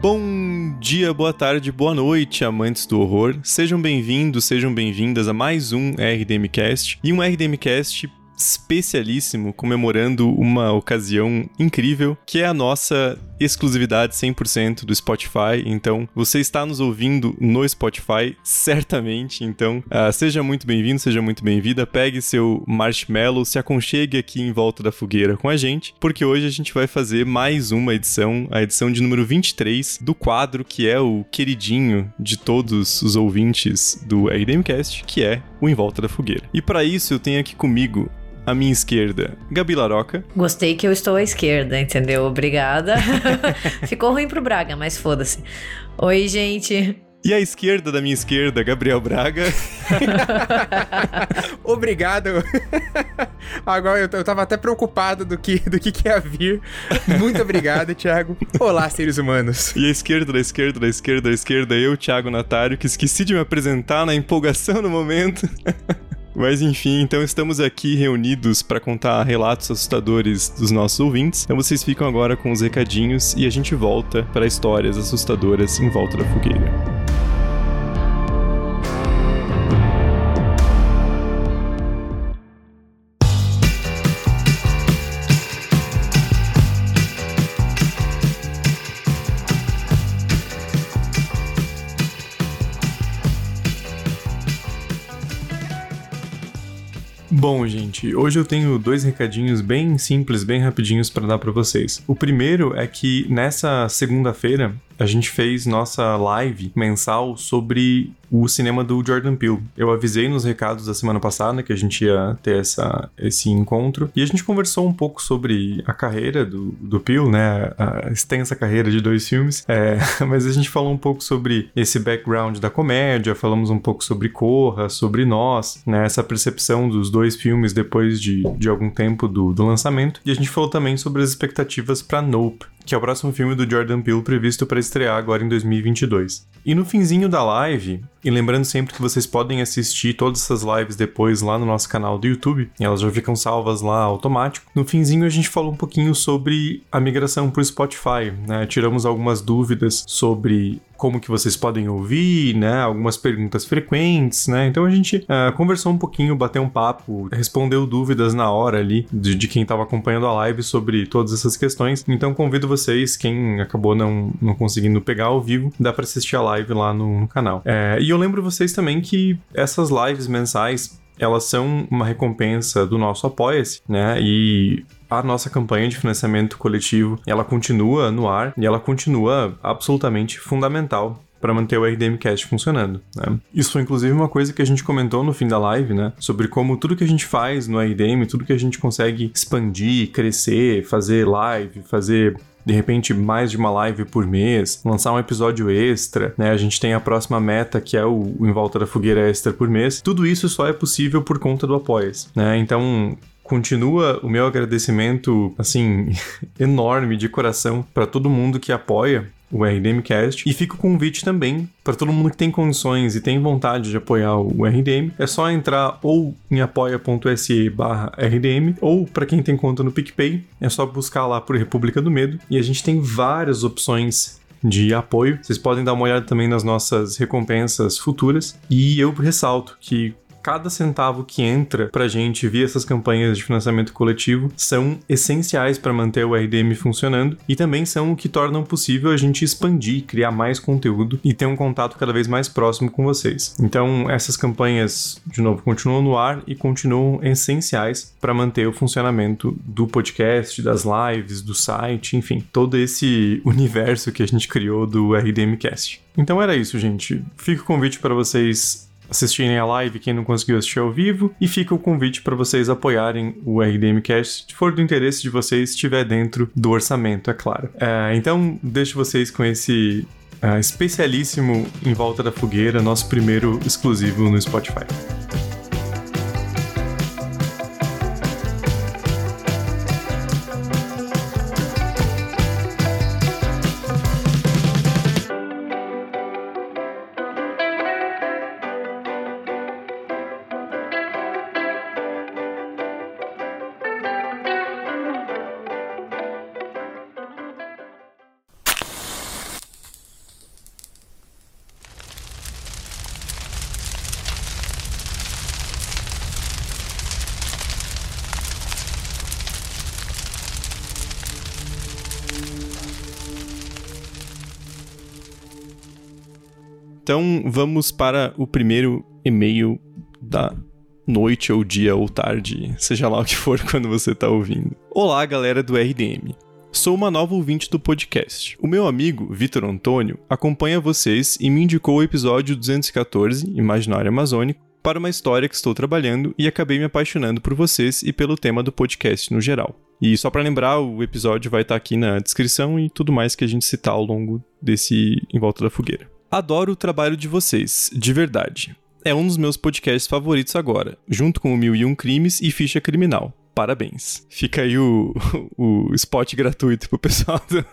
Bom dia, boa tarde, boa noite, amantes do horror. Sejam bem-vindos, sejam bem-vindas a mais um RDMcast e um RDMcast especialíssimo comemorando uma ocasião incrível, que é a nossa exclusividade 100% do Spotify. Então, você está nos ouvindo no Spotify, certamente. Então, uh, seja muito bem-vindo, seja muito bem-vinda. Pegue seu marshmallow, se aconchegue aqui em volta da fogueira com a gente, porque hoje a gente vai fazer mais uma edição, a edição de número 23 do quadro que é o queridinho de todos os ouvintes do RDMcast, que é o Em Volta da Fogueira. E para isso eu tenho aqui comigo à minha esquerda, Gabi Laroca. Gostei que eu estou à esquerda, entendeu? Obrigada. Ficou ruim pro Braga, mas foda-se. Oi, gente. E à esquerda da minha esquerda, Gabriel Braga. Obrigado. Agora eu, eu tava até preocupado do que, do que, que ia vir. Muito obrigado, Thiago. Olá, seres humanos. E à esquerda, da esquerda, da esquerda, da esquerda, eu, Thiago Natário, que esqueci de me apresentar na empolgação no momento. Mas enfim, então estamos aqui reunidos para contar relatos assustadores dos nossos ouvintes. Então vocês ficam agora com os recadinhos e a gente volta para histórias assustadoras em volta da fogueira. Bom, gente, hoje eu tenho dois recadinhos bem simples, bem rapidinhos para dar para vocês. O primeiro é que nessa segunda-feira a gente fez nossa live mensal sobre o cinema do Jordan Peele. Eu avisei nos recados da semana passada que a gente ia ter essa, esse encontro e a gente conversou um pouco sobre a carreira do, do Peele, né? A extensa carreira de dois filmes. É, mas a gente falou um pouco sobre esse background da comédia, falamos um pouco sobre Corra, sobre Nós, né? Essa percepção dos dois filmes depois de, de algum tempo do, do lançamento. E a gente falou também sobre as expectativas para Nope, que é o próximo filme do Jordan Peele previsto para estrear agora em 2022. E no finzinho da live, e lembrando sempre que vocês podem assistir todas essas lives depois lá no nosso canal do YouTube, elas já ficam salvas lá automático. No finzinho a gente falou um pouquinho sobre a migração para o Spotify, né? Tiramos algumas dúvidas sobre como que vocês podem ouvir, né? Algumas perguntas frequentes, né? Então a gente uh, conversou um pouquinho, bateu um papo, respondeu dúvidas na hora ali de, de quem estava acompanhando a live sobre todas essas questões. Então convido vocês, quem acabou não, não conseguindo pegar ao vivo, dá para assistir a live lá no, no canal. É, e eu lembro vocês também que essas lives mensais elas são uma recompensa do nosso Apoia-se, né? E a nossa campanha de financiamento coletivo, ela continua no ar e ela continua absolutamente fundamental para manter o RDMcast funcionando. Né? Isso foi inclusive uma coisa que a gente comentou no fim da live, né? Sobre como tudo que a gente faz no RDM, tudo que a gente consegue expandir, crescer, fazer live, fazer de repente mais de uma live por mês, lançar um episódio extra, né? A gente tem a próxima meta que é o, Em Volta da Fogueira Extra por mês. Tudo isso só é possível por conta do Apoias, né? Então, continua o meu agradecimento, assim, enorme de coração para todo mundo que apoia o RDMcast. E fica o convite também para todo mundo que tem condições e tem vontade de apoiar o RDM. É só entrar ou em apoia.se RDM ou para quem tem conta no PicPay, é só buscar lá por República do Medo. E a gente tem várias opções de apoio. Vocês podem dar uma olhada também nas nossas recompensas futuras. E eu ressalto que cada centavo que entra pra gente via essas campanhas de financiamento coletivo são essenciais para manter o RDM funcionando e também são o que tornam possível a gente expandir, criar mais conteúdo e ter um contato cada vez mais próximo com vocês. Então, essas campanhas, de novo, continuam no ar e continuam essenciais para manter o funcionamento do podcast, das lives, do site, enfim, todo esse universo que a gente criou do RDMcast. Então era isso, gente. Fica o convite para vocês assistirem a live, quem não conseguiu assistir ao vivo, e fica o convite para vocês apoiarem o RDMcast, se for do interesse de vocês, estiver dentro do orçamento, é claro. É, então, deixo vocês com esse uh, especialíssimo Em Volta da Fogueira, nosso primeiro exclusivo no Spotify. Então vamos para o primeiro e-mail da noite ou dia ou tarde, seja lá o que for quando você tá ouvindo. Olá, galera do RDM. Sou uma nova ouvinte do podcast. O meu amigo, Vitor Antônio, acompanha vocês e me indicou o episódio 214, Imaginário Amazônico, para uma história que estou trabalhando e acabei me apaixonando por vocês e pelo tema do podcast no geral. E só para lembrar, o episódio vai estar tá aqui na descrição e tudo mais que a gente citar ao longo desse Em Volta da Fogueira. Adoro o trabalho de vocês, de verdade. É um dos meus podcasts favoritos agora, junto com o Mil e Um Crimes e Ficha Criminal parabéns. Fica aí o, o spot gratuito pro pessoal do,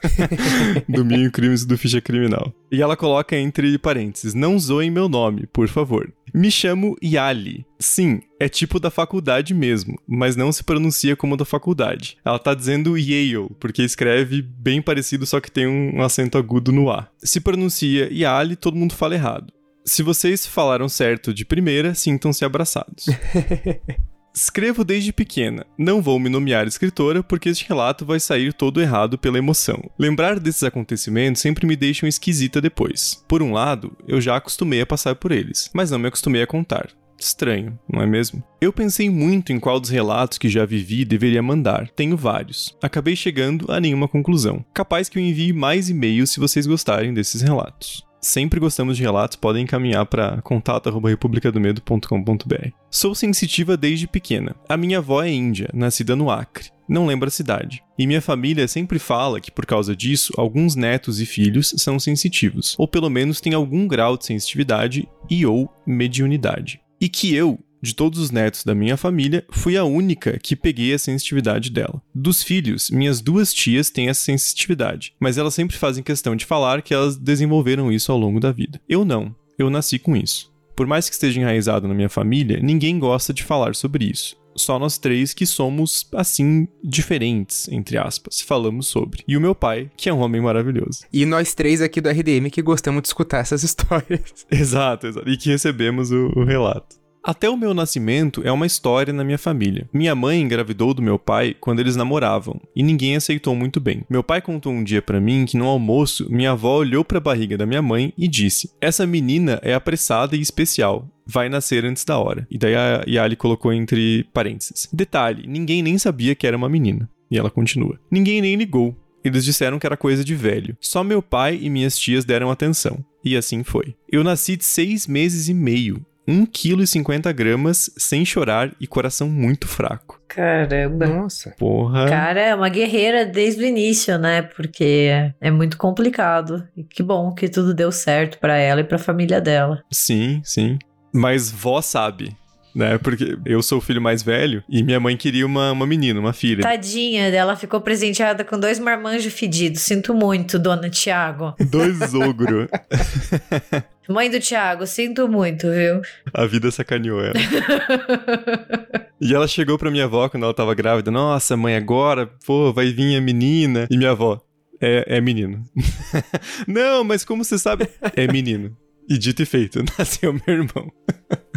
do Mil Crimes do Ficha Criminal. E ela coloca entre parênteses: Não zoem meu nome, por favor. Me chamo Yali. Sim, é tipo da faculdade mesmo, mas não se pronuncia como da faculdade. Ela tá dizendo Yale, porque escreve bem parecido, só que tem um acento agudo no A. Se pronuncia Yali, todo mundo fala errado. Se vocês falaram certo de primeira, sintam-se abraçados. Escrevo desde pequena. Não vou me nomear escritora porque este relato vai sair todo errado pela emoção. Lembrar desses acontecimentos sempre me deixam esquisita depois. Por um lado, eu já acostumei a passar por eles, mas não me acostumei a contar. Estranho, não é mesmo? Eu pensei muito em qual dos relatos que já vivi deveria mandar. Tenho vários. Acabei chegando a nenhuma conclusão. Capaz que eu envie mais e-mails se vocês gostarem desses relatos sempre gostamos de relatos, podem encaminhar para contato@republicadomedo.com.br. Sou sensitiva desde pequena. A minha avó é índia, nascida no Acre. Não lembro a cidade. E minha família sempre fala que, por causa disso, alguns netos e filhos são sensitivos, ou pelo menos têm algum grau de sensitividade e ou mediunidade. E que eu, de todos os netos da minha família, fui a única que peguei a sensitividade dela. Dos filhos, minhas duas tias têm essa sensitividade, mas elas sempre fazem questão de falar que elas desenvolveram isso ao longo da vida. Eu não, eu nasci com isso. Por mais que esteja enraizado na minha família, ninguém gosta de falar sobre isso. Só nós três que somos, assim, diferentes, entre aspas, falamos sobre. E o meu pai, que é um homem maravilhoso. E nós três aqui do RDM que gostamos de escutar essas histórias. Exato, exato. E que recebemos o, o relato. Até o meu nascimento é uma história na minha família. Minha mãe engravidou do meu pai quando eles namoravam e ninguém aceitou muito bem. Meu pai contou um dia para mim que no almoço minha avó olhou para a barriga da minha mãe e disse: "Essa menina é apressada e especial vai nascer antes da hora. E daí a Yali colocou entre parênteses. Detalhe: ninguém nem sabia que era uma menina. E ela continua. Ninguém nem ligou. Eles disseram que era coisa de velho. Só meu pai e minhas tias deram atenção. E assim foi. Eu nasci de seis meses e meio 1,50 kg sem chorar e coração muito fraco. Caramba. Nossa. Porra. Cara, é uma guerreira desde o início, né? Porque é muito complicado. E que bom que tudo deu certo para ela e para a família dela. Sim, sim. Mas vó sabe né? Porque eu sou o filho mais velho e minha mãe queria uma, uma menina, uma filha. Tadinha, ela ficou presenteada com dois marmanjos fedidos. Sinto muito, dona Tiago. Dois ogro. Mãe do Tiago, sinto muito, viu? A vida sacaneou ela. e ela chegou pra minha avó quando ela tava grávida. Nossa, mãe, agora, pô, vai vir a menina. E minha avó, é, é menino. Não, mas como você sabe? É menino. E dito e feito, nasceu meu irmão.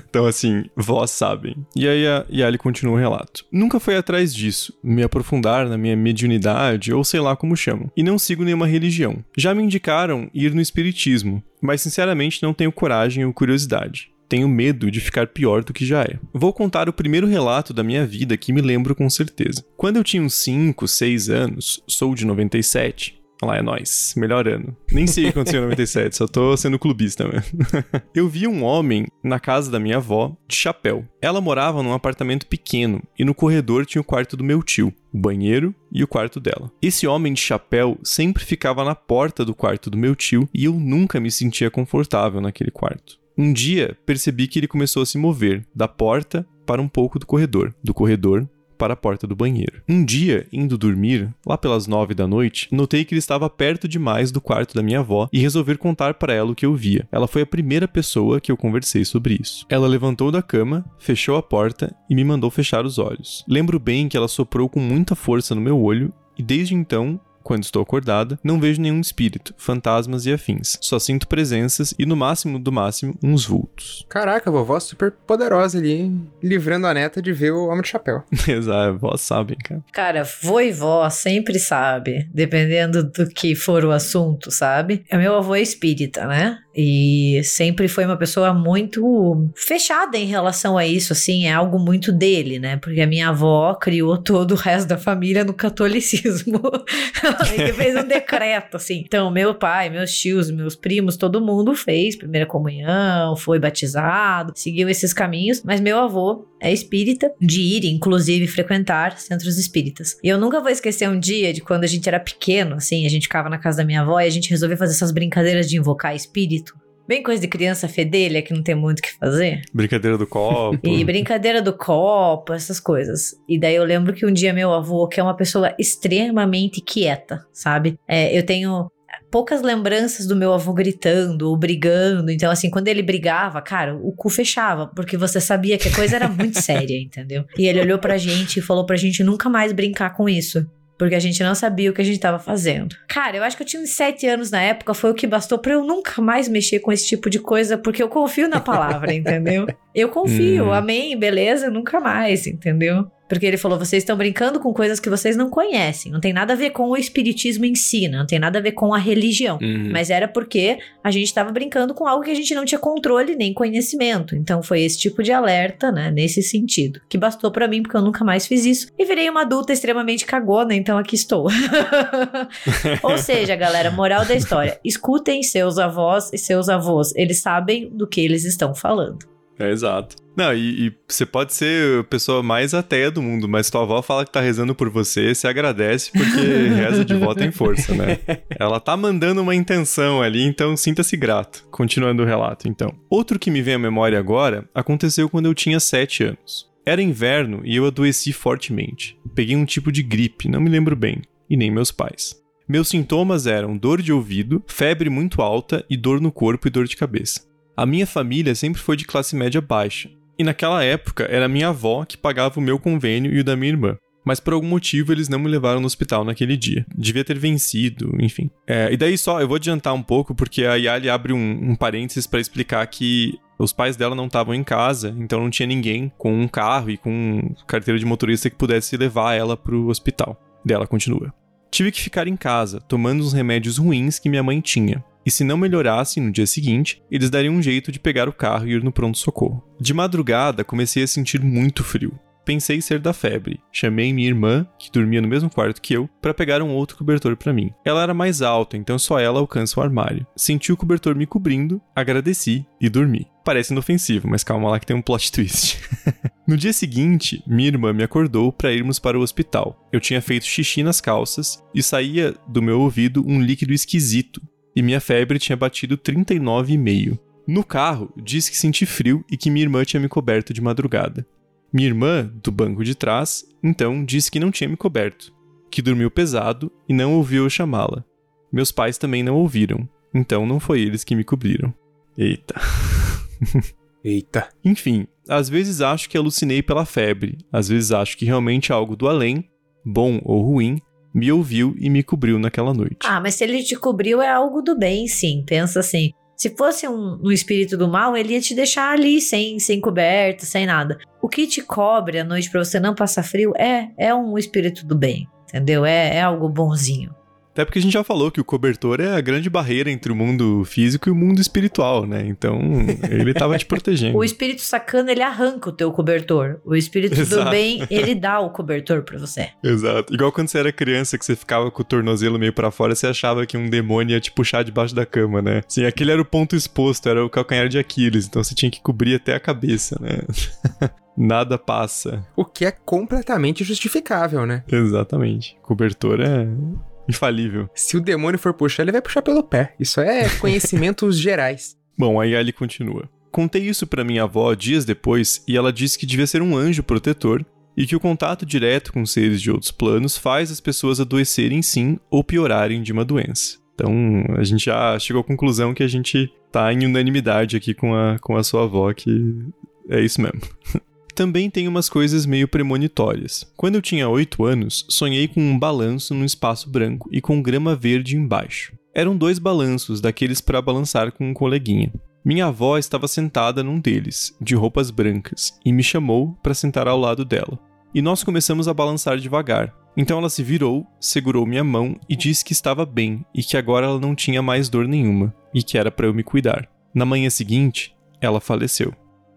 Então, assim, vós sabem. E aí a Yali continua o relato. Nunca foi atrás disso, me aprofundar na minha mediunidade, ou sei lá como chamam. E não sigo nenhuma religião. Já me indicaram ir no espiritismo, mas sinceramente não tenho coragem ou curiosidade tenho medo de ficar pior do que já é. Vou contar o primeiro relato da minha vida que me lembro com certeza. Quando eu tinha uns 5, 6 anos, sou de 97, Lá é nós, melhor ano. Nem sei o que aconteceu em 97, só tô sendo clubista mesmo. eu vi um homem na casa da minha avó de chapéu. Ela morava num apartamento pequeno e no corredor tinha o quarto do meu tio, o banheiro e o quarto dela. Esse homem de chapéu sempre ficava na porta do quarto do meu tio e eu nunca me sentia confortável naquele quarto. Um dia percebi que ele começou a se mover da porta para um pouco do corredor, do corredor para a porta do banheiro. Um dia, indo dormir, lá pelas nove da noite, notei que ele estava perto demais do quarto da minha avó e resolvi contar para ela o que eu via. Ela foi a primeira pessoa que eu conversei sobre isso. Ela levantou da cama, fechou a porta e me mandou fechar os olhos. Lembro bem que ela soprou com muita força no meu olho e desde então quando estou acordada, não vejo nenhum espírito, fantasmas e afins. Só sinto presenças e, no máximo do máximo, uns vultos. Caraca, a vovó super poderosa ali, livrando a neta de ver o Homem de Chapéu. Exato, vó sabem, cara. Cara, vô e vó sempre sabe, dependendo do que for o assunto, sabe? É meu avô é espírita, né? E sempre foi uma pessoa muito fechada em relação a isso, assim, é algo muito dele, né? Porque a minha avó criou todo o resto da família no catolicismo. Ele fez um decreto, assim. Então, meu pai, meus tios, meus primos, todo mundo fez primeira comunhão, foi batizado, seguiu esses caminhos, mas meu avô é espírita, de ir, inclusive, frequentar centros espíritas. E eu nunca vou esquecer um dia de quando a gente era pequeno, assim, a gente ficava na casa da minha avó e a gente resolveu fazer essas brincadeiras de invocar espírito. Bem coisa de criança fedelha que não tem muito o que fazer. Brincadeira do copo. E brincadeira do copo, essas coisas. E daí eu lembro que um dia meu avô, que é uma pessoa extremamente quieta, sabe? É, eu tenho poucas lembranças do meu avô gritando ou brigando. Então, assim, quando ele brigava, cara, o cu fechava, porque você sabia que a coisa era muito séria, entendeu? E ele olhou pra gente e falou pra gente nunca mais brincar com isso. Porque a gente não sabia o que a gente tava fazendo. Cara, eu acho que eu tinha uns sete anos na época, foi o que bastou para eu nunca mais mexer com esse tipo de coisa, porque eu confio na palavra, entendeu? Eu confio, hum. amém, beleza, nunca mais, entendeu? Porque ele falou: vocês estão brincando com coisas que vocês não conhecem. Não tem nada a ver com o espiritismo em si, não tem nada a ver com a religião. Uhum. Mas era porque a gente estava brincando com algo que a gente não tinha controle nem conhecimento. Então foi esse tipo de alerta, né? Nesse sentido. Que bastou para mim, porque eu nunca mais fiz isso. E virei uma adulta extremamente cagona, então aqui estou. Ou seja, galera, moral da história: escutem seus avós e seus avós. Eles sabem do que eles estão falando. É exato. Não, e, e, você pode ser a pessoa mais ateia do mundo, mas tua avó fala que tá rezando por você, se agradece porque reza de volta em força, né? Ela tá mandando uma intenção ali, então sinta-se grato. Continuando o relato, então. Outro que me vem à memória agora aconteceu quando eu tinha 7 anos. Era inverno e eu adoeci fortemente. Peguei um tipo de gripe, não me lembro bem, e nem meus pais. Meus sintomas eram dor de ouvido, febre muito alta e dor no corpo e dor de cabeça. A minha família sempre foi de classe média baixa, e naquela época era minha avó que pagava o meu convênio e o da minha irmã. Mas por algum motivo eles não me levaram no hospital naquele dia. Devia ter vencido, enfim. É, e daí só, eu vou adiantar um pouco, porque a Yali abre um, um parênteses para explicar que os pais dela não estavam em casa, então não tinha ninguém com um carro e com carteira de motorista que pudesse levar ela pro hospital. Dela continua. Tive que ficar em casa, tomando os remédios ruins que minha mãe tinha e se não melhorasse no dia seguinte, eles dariam um jeito de pegar o carro e ir no pronto-socorro. De madrugada, comecei a sentir muito frio. Pensei ser da febre. Chamei minha irmã, que dormia no mesmo quarto que eu, para pegar um outro cobertor para mim. Ela era mais alta, então só ela alcança o armário. Senti o cobertor me cobrindo, agradeci e dormi. Parece inofensivo, mas calma lá que tem um plot twist. no dia seguinte, minha irmã me acordou para irmos para o hospital. Eu tinha feito xixi nas calças e saía do meu ouvido um líquido esquisito, e minha febre tinha batido 39,5. No carro, disse que senti frio e que minha irmã tinha me coberto de madrugada. Minha irmã, do banco de trás, então disse que não tinha me coberto, que dormiu pesado e não ouviu eu chamá-la. Meus pais também não ouviram, então não foi eles que me cobriram. Eita. Eita. Enfim, às vezes acho que alucinei pela febre, às vezes acho que realmente é algo do além, bom ou ruim, me ouviu e me cobriu naquela noite. Ah, mas se ele te cobriu é algo do bem, sim. Pensa assim. Se fosse um, um espírito do mal, ele ia te deixar ali sem, sem coberta, sem nada. O que te cobre à noite para você não passar frio é, é um espírito do bem, entendeu? É, é algo bonzinho. Até porque a gente já falou que o cobertor é a grande barreira entre o mundo físico e o mundo espiritual, né? Então, ele tava te protegendo. o espírito sacana, ele arranca o teu cobertor. O espírito Exato. do bem, ele dá o cobertor para você. Exato. Igual quando você era criança, que você ficava com o tornozelo meio para fora, você achava que um demônio ia te puxar debaixo da cama, né? Sim, aquele era o ponto exposto, era o calcanhar de Aquiles, então você tinha que cobrir até a cabeça, né? Nada passa. O que é completamente justificável, né? Exatamente. Cobertor é Infalível. Se o demônio for puxar, ele vai puxar pelo pé. Isso é conhecimentos gerais. Bom, aí ele continua. Contei isso para minha avó dias depois e ela disse que devia ser um anjo protetor e que o contato direto com seres de outros planos faz as pessoas adoecerem sim ou piorarem de uma doença. Então, a gente já chegou à conclusão que a gente tá em unanimidade aqui com a, com a sua avó, que é isso mesmo. também tem umas coisas meio premonitórias. Quando eu tinha 8 anos, sonhei com um balanço num espaço branco e com grama verde embaixo. Eram dois balanços, daqueles para balançar com um coleguinha. Minha avó estava sentada num deles, de roupas brancas, e me chamou para sentar ao lado dela. E nós começamos a balançar devagar. Então ela se virou, segurou minha mão e disse que estava bem e que agora ela não tinha mais dor nenhuma. e que era para eu me cuidar. Na manhã seguinte, ela faleceu.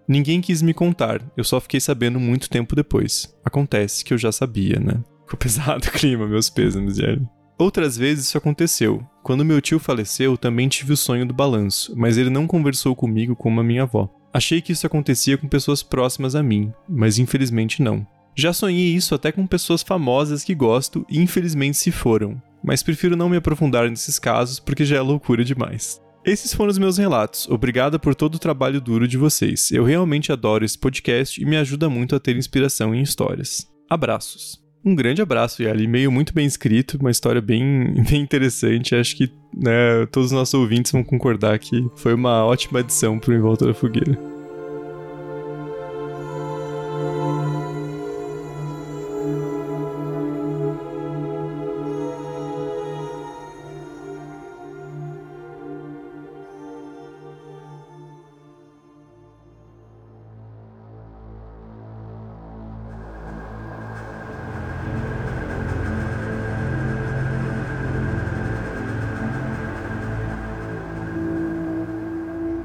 Ninguém quis me contar, eu só fiquei sabendo muito tempo depois. Acontece que eu já sabia, né? Ficou pesado o clima, meus pêsames, Jeremy. Outras vezes isso aconteceu. Quando meu tio faleceu, também tive o sonho do balanço, mas ele não conversou comigo como a minha avó. Achei que isso acontecia com pessoas próximas a mim, mas infelizmente não. Já sonhei isso até com pessoas famosas que gosto e infelizmente se foram, mas prefiro não me aprofundar nesses casos porque já é loucura demais. Esses foram os meus relatos. Obrigada por todo o trabalho duro de vocês. Eu realmente adoro esse podcast e me ajuda muito a ter inspiração em histórias. Abraços. Um grande abraço, Yali. E-mail muito bem escrito, uma história bem, bem interessante. Acho que né, todos os nossos ouvintes vão concordar que foi uma ótima adição para o Em Volta da Fogueira.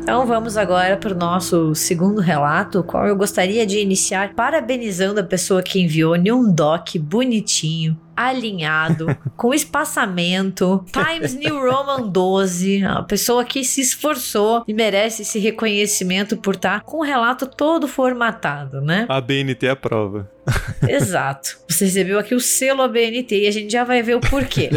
Então vamos agora para o nosso segundo relato, o qual eu gostaria de iniciar parabenizando a pessoa que enviou um doc bonitinho, alinhado, com espaçamento, Times New Roman 12, a pessoa que se esforçou e merece esse reconhecimento por estar com o relato todo formatado, né? A BNT aprova. Exato. Você recebeu aqui o selo ABNT e a gente já vai ver o porquê.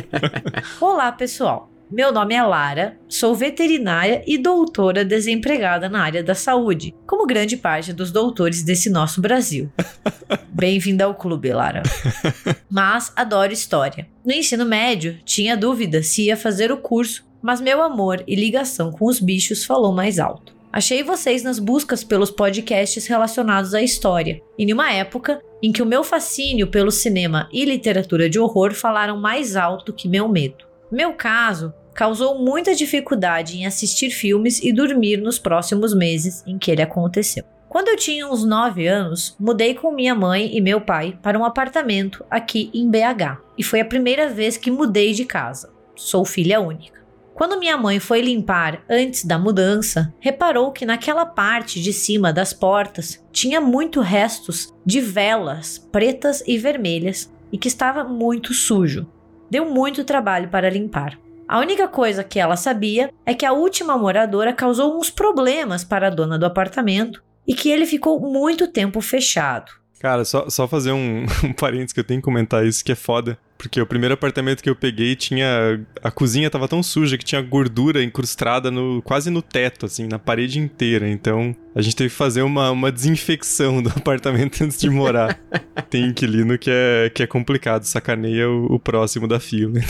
Olá, pessoal. Meu nome é Lara, sou veterinária e doutora desempregada na área da saúde, como grande parte dos doutores desse nosso Brasil. Bem-vinda ao clube, Lara. Mas adoro história. No ensino médio, tinha dúvida se ia fazer o curso, mas meu amor e ligação com os bichos falou mais alto. Achei vocês nas buscas pelos podcasts relacionados à história, e em uma época em que o meu fascínio pelo cinema e literatura de horror falaram mais alto que meu medo. Meu caso causou muita dificuldade em assistir filmes e dormir nos próximos meses em que ele aconteceu. Quando eu tinha uns 9 anos, mudei com minha mãe e meu pai para um apartamento aqui em BH, e foi a primeira vez que mudei de casa. Sou filha única. Quando minha mãe foi limpar antes da mudança, reparou que naquela parte de cima das portas tinha muito restos de velas pretas e vermelhas e que estava muito sujo. Deu muito trabalho para limpar. A única coisa que ela sabia é que a última moradora causou uns problemas para a dona do apartamento e que ele ficou muito tempo fechado. Cara, só, só fazer um, um parênteses que eu tenho que comentar isso que é foda. Porque o primeiro apartamento que eu peguei tinha. A cozinha tava tão suja que tinha gordura incrustada no, quase no teto, assim, na parede inteira. Então a gente teve que fazer uma, uma desinfecção do apartamento antes de morar. Tem inquilino que é, que é complicado, sacaneia o, o próximo da fila.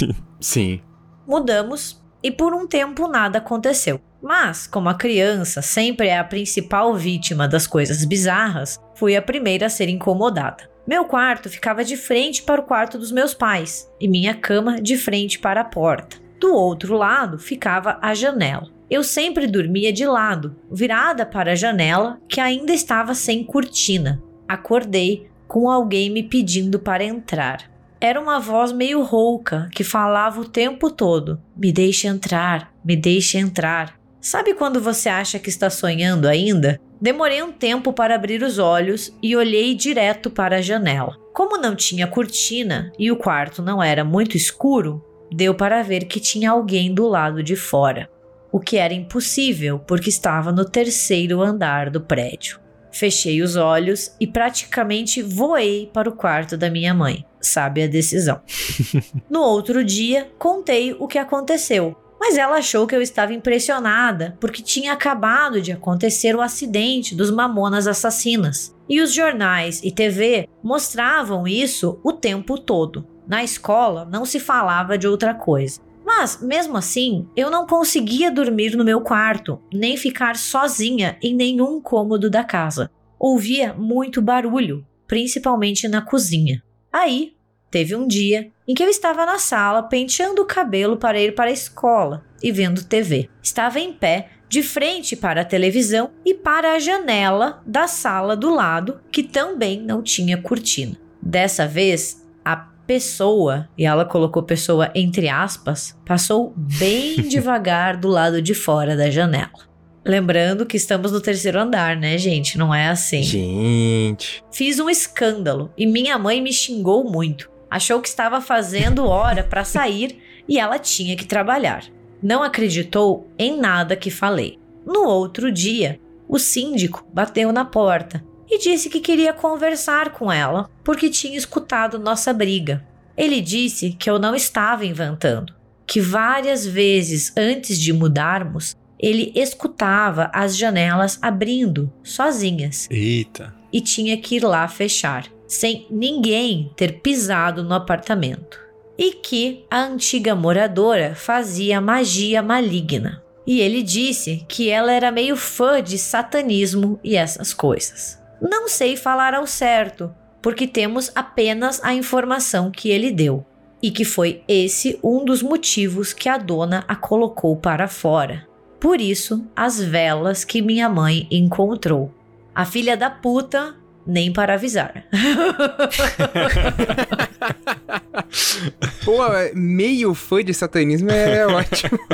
Sim. Mudamos e por um tempo nada aconteceu. Mas, como a criança sempre é a principal vítima das coisas bizarras, fui a primeira a ser incomodada. Meu quarto ficava de frente para o quarto dos meus pais e minha cama de frente para a porta. Do outro lado ficava a janela. Eu sempre dormia de lado, virada para a janela que ainda estava sem cortina. Acordei com alguém me pedindo para entrar. Era uma voz meio rouca que falava o tempo todo: Me deixe entrar, me deixe entrar. Sabe quando você acha que está sonhando ainda? Demorei um tempo para abrir os olhos e olhei direto para a janela. Como não tinha cortina e o quarto não era muito escuro, deu para ver que tinha alguém do lado de fora, o que era impossível porque estava no terceiro andar do prédio. Fechei os olhos e praticamente voei para o quarto da minha mãe. Sabe a decisão. no outro dia, contei o que aconteceu, mas ela achou que eu estava impressionada porque tinha acabado de acontecer o acidente dos mamonas assassinas. E os jornais e TV mostravam isso o tempo todo. Na escola não se falava de outra coisa. Mas, mesmo assim, eu não conseguia dormir no meu quarto, nem ficar sozinha em nenhum cômodo da casa. Ouvia muito barulho, principalmente na cozinha. Aí, teve um dia em que eu estava na sala penteando o cabelo para ir para a escola e vendo TV. Estava em pé, de frente para a televisão e para a janela da sala do lado, que também não tinha cortina. Dessa vez, a pessoa, e ela colocou pessoa entre aspas, passou bem devagar do lado de fora da janela. Lembrando que estamos no terceiro andar, né, gente? Não é assim. Gente. Fiz um escândalo e minha mãe me xingou muito. Achou que estava fazendo hora para sair e ela tinha que trabalhar. Não acreditou em nada que falei. No outro dia, o síndico bateu na porta e disse que queria conversar com ela porque tinha escutado nossa briga. Ele disse que eu não estava inventando, que várias vezes antes de mudarmos, ele escutava as janelas abrindo sozinhas. Eita. E tinha que ir lá fechar, sem ninguém ter pisado no apartamento. E que a antiga moradora fazia magia maligna. E ele disse que ela era meio fã de satanismo e essas coisas. Não sei falar ao certo, porque temos apenas a informação que ele deu, e que foi esse um dos motivos que a dona a colocou para fora. Por isso, as velas que minha mãe encontrou. A filha da puta, nem para avisar. Pô, meio fã de satanismo é, é ótimo.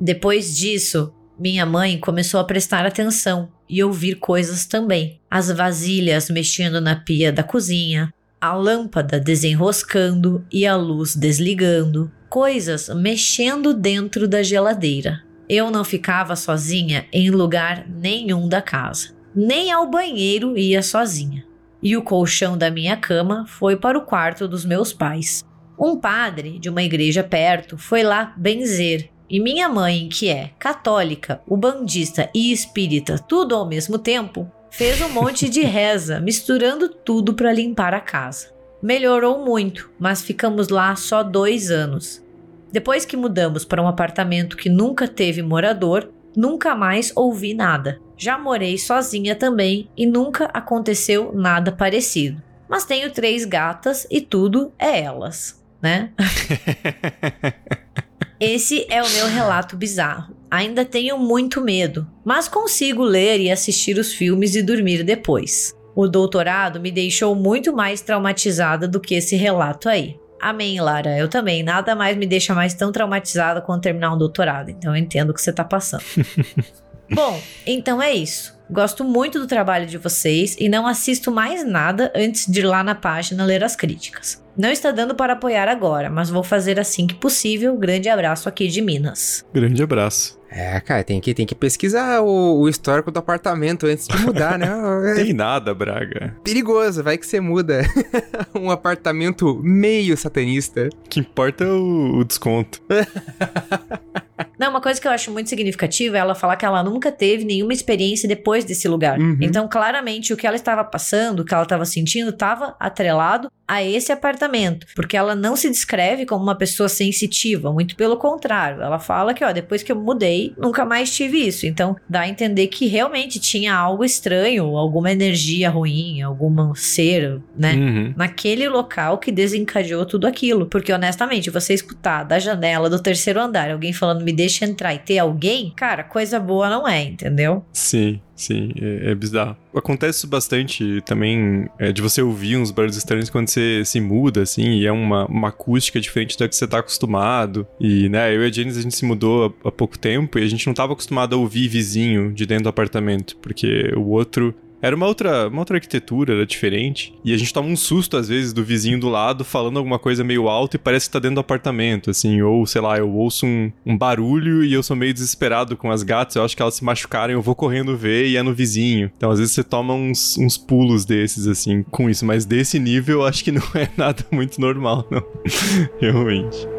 Depois disso, minha mãe começou a prestar atenção e ouvir coisas também. As vasilhas mexendo na pia da cozinha, a lâmpada desenroscando e a luz desligando, coisas mexendo dentro da geladeira. Eu não ficava sozinha em lugar nenhum da casa. Nem ao banheiro ia sozinha. E o colchão da minha cama foi para o quarto dos meus pais. Um padre de uma igreja perto foi lá benzer e minha mãe, que é católica, ubandista e espírita, tudo ao mesmo tempo, fez um monte de reza, misturando tudo para limpar a casa. Melhorou muito, mas ficamos lá só dois anos. Depois que mudamos para um apartamento que nunca teve morador, nunca mais ouvi nada. Já morei sozinha também e nunca aconteceu nada parecido. Mas tenho três gatas e tudo é elas, né? Esse é o meu relato bizarro. Ainda tenho muito medo, mas consigo ler e assistir os filmes e dormir depois. O doutorado me deixou muito mais traumatizada do que esse relato aí. Amém, Lara. Eu também. Nada mais me deixa mais tão traumatizada quando terminar um doutorado. Então eu entendo o que você tá passando. Bom, então é isso. Gosto muito do trabalho de vocês e não assisto mais nada antes de ir lá na página ler as críticas. Não está dando para apoiar agora, mas vou fazer assim que possível. Grande abraço aqui de Minas. Grande abraço. É, cara, tem que, tem que pesquisar o, o histórico do apartamento antes de mudar, né? tem nada, Braga. Perigoso, vai que você muda. um apartamento meio satanista. O que importa é o, o desconto. Não, uma coisa que eu acho muito significativa é ela falar que ela nunca teve nenhuma experiência depois desse lugar. Uhum. Então, claramente, o que ela estava passando, o que ela estava sentindo, estava atrelado a esse apartamento. Porque ela não se descreve como uma pessoa sensitiva, muito pelo contrário. Ela fala que, ó, depois que eu mudei, nunca mais tive isso. Então, dá a entender que realmente tinha algo estranho, alguma energia ruim, algum ser, né? Uhum. Naquele local que desencadeou tudo aquilo. Porque, honestamente, você escutar da janela do terceiro andar alguém falando me deixa entrar e ter alguém, cara, coisa boa não é, entendeu? Sim. Sim, é, é, bizarro. Acontece bastante também é, de você ouvir uns barulhos estranhos quando você se muda, assim, e é uma, uma acústica diferente da que você tá acostumado. E, né, eu e a Janice, a gente se mudou há, há pouco tempo e a gente não tava acostumado a ouvir vizinho de dentro do apartamento, porque o outro era uma outra, uma outra arquitetura, era diferente. E a gente toma um susto, às vezes, do vizinho do lado falando alguma coisa meio alto e parece que tá dentro do apartamento, assim. Ou, sei lá, eu ouço um, um barulho e eu sou meio desesperado com as gatas. Eu acho que elas se machucaram, eu vou correndo ver e é no vizinho. Então, às vezes, você toma uns, uns pulos desses, assim, com isso. Mas desse nível, eu acho que não é nada muito normal, não. Realmente.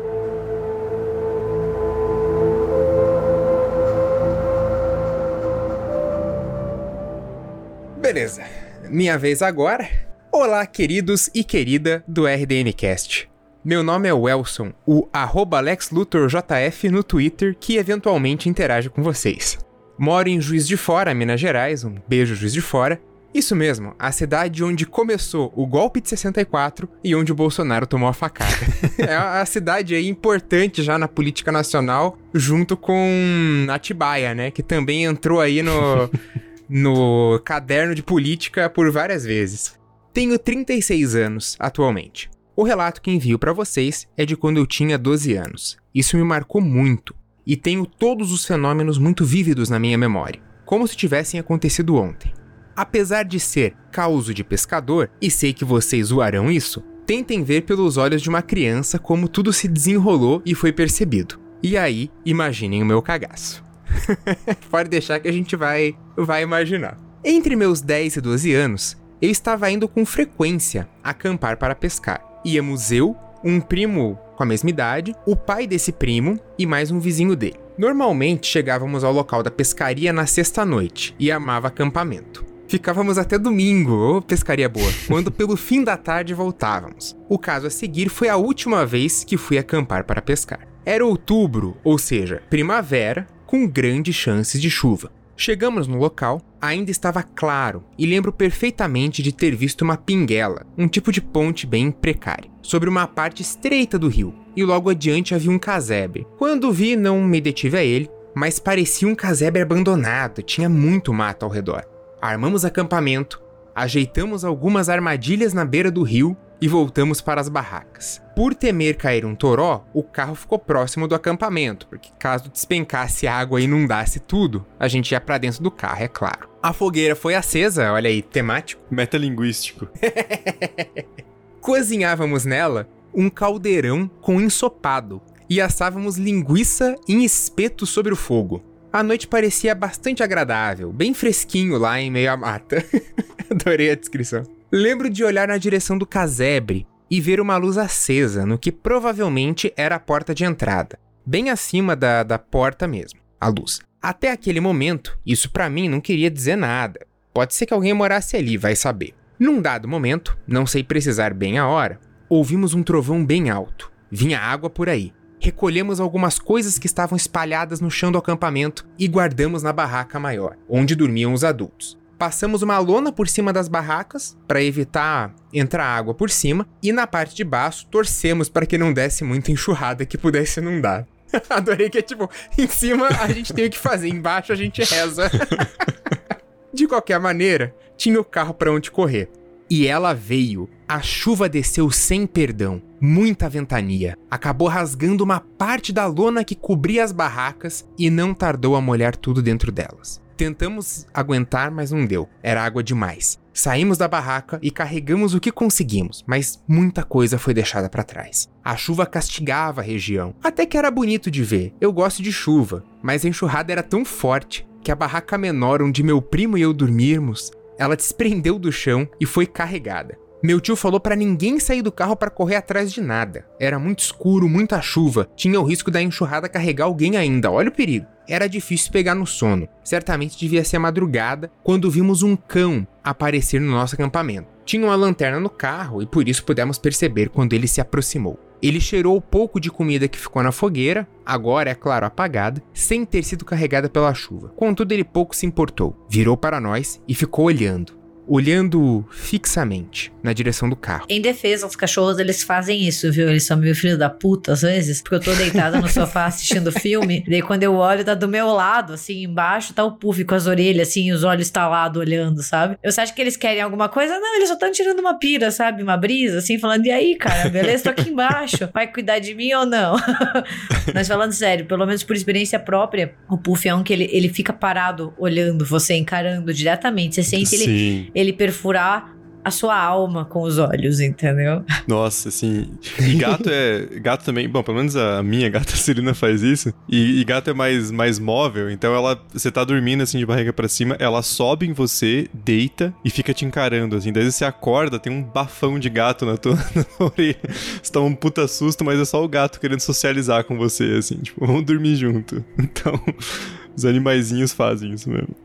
Beleza, minha vez agora. Olá, queridos e querida do RDNcast. Meu nome é Welson, o arroba LexLuthorJF no Twitter, que eventualmente interage com vocês. Moro em Juiz de Fora, Minas Gerais, um beijo Juiz de Fora. Isso mesmo, a cidade onde começou o golpe de 64 e onde o Bolsonaro tomou a facada. é a cidade aí importante já na política nacional, junto com Atibaia, né, que também entrou aí no no caderno de política por várias vezes. Tenho 36 anos atualmente. O relato que envio para vocês é de quando eu tinha 12 anos. Isso me marcou muito e tenho todos os fenômenos muito vívidos na minha memória, como se tivessem acontecido ontem. Apesar de ser causo de pescador, e sei que vocês zoarão isso, tentem ver pelos olhos de uma criança como tudo se desenrolou e foi percebido. E aí, imaginem o meu cagaço. Pode deixar que a gente vai, vai imaginar. Entre meus 10 e 12 anos, eu estava indo com frequência acampar para pescar. Íamos eu, um primo com a mesma idade, o pai desse primo e mais um vizinho dele. Normalmente chegávamos ao local da pescaria na sexta-noite e amava acampamento. Ficávamos até domingo, ô pescaria boa, quando pelo fim da tarde voltávamos. O caso a seguir foi a última vez que fui acampar para pescar. Era outubro, ou seja, primavera, com grandes chances de chuva. Chegamos no local, ainda estava claro e lembro perfeitamente de ter visto uma pinguela, um tipo de ponte bem precária, sobre uma parte estreita do rio, e logo adiante havia um casebre. Quando vi, não me detive a ele, mas parecia um casebre abandonado, tinha muito mato ao redor. Armamos acampamento, ajeitamos algumas armadilhas na beira do rio e voltamos para as barracas. Por temer cair um toró, o carro ficou próximo do acampamento, porque caso despencasse água e inundasse tudo, a gente ia para dentro do carro, é claro. A fogueira foi acesa, olha aí, temático. Metalinguístico. Cozinhávamos nela um caldeirão com ensopado e assávamos linguiça em espeto sobre o fogo. A noite parecia bastante agradável, bem fresquinho lá em meio à mata. Adorei a descrição. Lembro de olhar na direção do casebre e ver uma luz acesa no que provavelmente era a porta de entrada, bem acima da, da porta mesmo, a luz. Até aquele momento, isso para mim não queria dizer nada. Pode ser que alguém morasse ali, vai saber. Num dado momento, não sei precisar bem a hora, ouvimos um trovão bem alto. Vinha água por aí. Recolhemos algumas coisas que estavam espalhadas no chão do acampamento e guardamos na barraca maior, onde dormiam os adultos. Passamos uma lona por cima das barracas para evitar entrar água por cima e na parte de baixo torcemos para que não desse muita enxurrada que pudesse inundar. Adorei que é tipo, em cima a gente tem o que fazer, embaixo a gente reza. de qualquer maneira, tinha o carro para onde correr. E ela veio. A chuva desceu sem perdão, muita ventania. Acabou rasgando uma parte da lona que cobria as barracas e não tardou a molhar tudo dentro delas. Tentamos aguentar, mas não deu. Era água demais. Saímos da barraca e carregamos o que conseguimos, mas muita coisa foi deixada para trás. A chuva castigava a região, até que era bonito de ver. Eu gosto de chuva, mas a enxurrada era tão forte que a barraca menor onde meu primo e eu dormirmos, ela desprendeu do chão e foi carregada. Meu tio falou para ninguém sair do carro para correr atrás de nada. Era muito escuro, muita chuva, tinha o risco da enxurrada carregar alguém ainda. Olha o perigo. Era difícil pegar no sono. Certamente devia ser madrugada quando vimos um cão aparecer no nosso acampamento. Tinha uma lanterna no carro e por isso pudemos perceber quando ele se aproximou. Ele cheirou o pouco de comida que ficou na fogueira, agora é claro apagada, sem ter sido carregada pela chuva. Contudo, ele pouco se importou. Virou para nós e ficou olhando olhando fixamente na direção do carro. Em defesa, os cachorros eles fazem isso, viu? Eles são meio filho da puta às vezes, porque eu tô deitada no sofá assistindo filme, daí quando eu olho, tá do meu lado, assim, embaixo tá o Puff com as orelhas, assim, os olhos estalados olhando, sabe? Eu acho que eles querem alguma coisa? Não, eles só estão tirando uma pira, sabe? Uma brisa, assim, falando, e aí, cara, beleza? Tô aqui embaixo, vai cuidar de mim ou não? Mas falando sério, pelo menos por experiência própria, o Puff é um que ele, ele fica parado olhando você, encarando diretamente. Você sente Sim. ele ele perfurar a sua alma com os olhos, entendeu? Nossa, assim. E gato é. Gato também. Bom, pelo menos a minha gata Celina faz isso. E, e, gato é mais, mais móvel. Então ela. Você tá dormindo assim de barriga para cima, ela sobe em você, deita e fica te encarando, assim. Daí você acorda, tem um bafão de gato na tua, na tua orelha. Você tá um puta susto, mas é só o gato querendo socializar com você, assim. Tipo, vamos dormir junto. Então. Os animaizinhos fazem isso mesmo.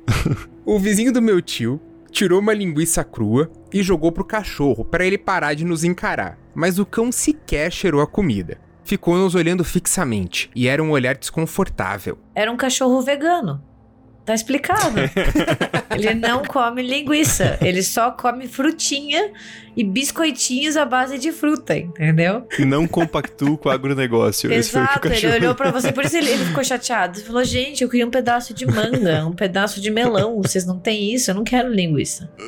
o vizinho do meu tio tirou uma linguiça crua e jogou pro cachorro para ele parar de nos encarar. Mas o cão sequer cheirou a comida. Ficou nos olhando fixamente e era um olhar desconfortável. Era um cachorro vegano. Tá explicado. ele não come linguiça, ele só come frutinha e biscoitinhos à base de fruta, entendeu? E não compactua com o agronegócio. Exato, ele olhou pra você, por isso ele, ele ficou chateado. Ele falou: gente, eu queria um pedaço de manga, um pedaço de melão. Vocês não têm isso? Eu não quero linguiça.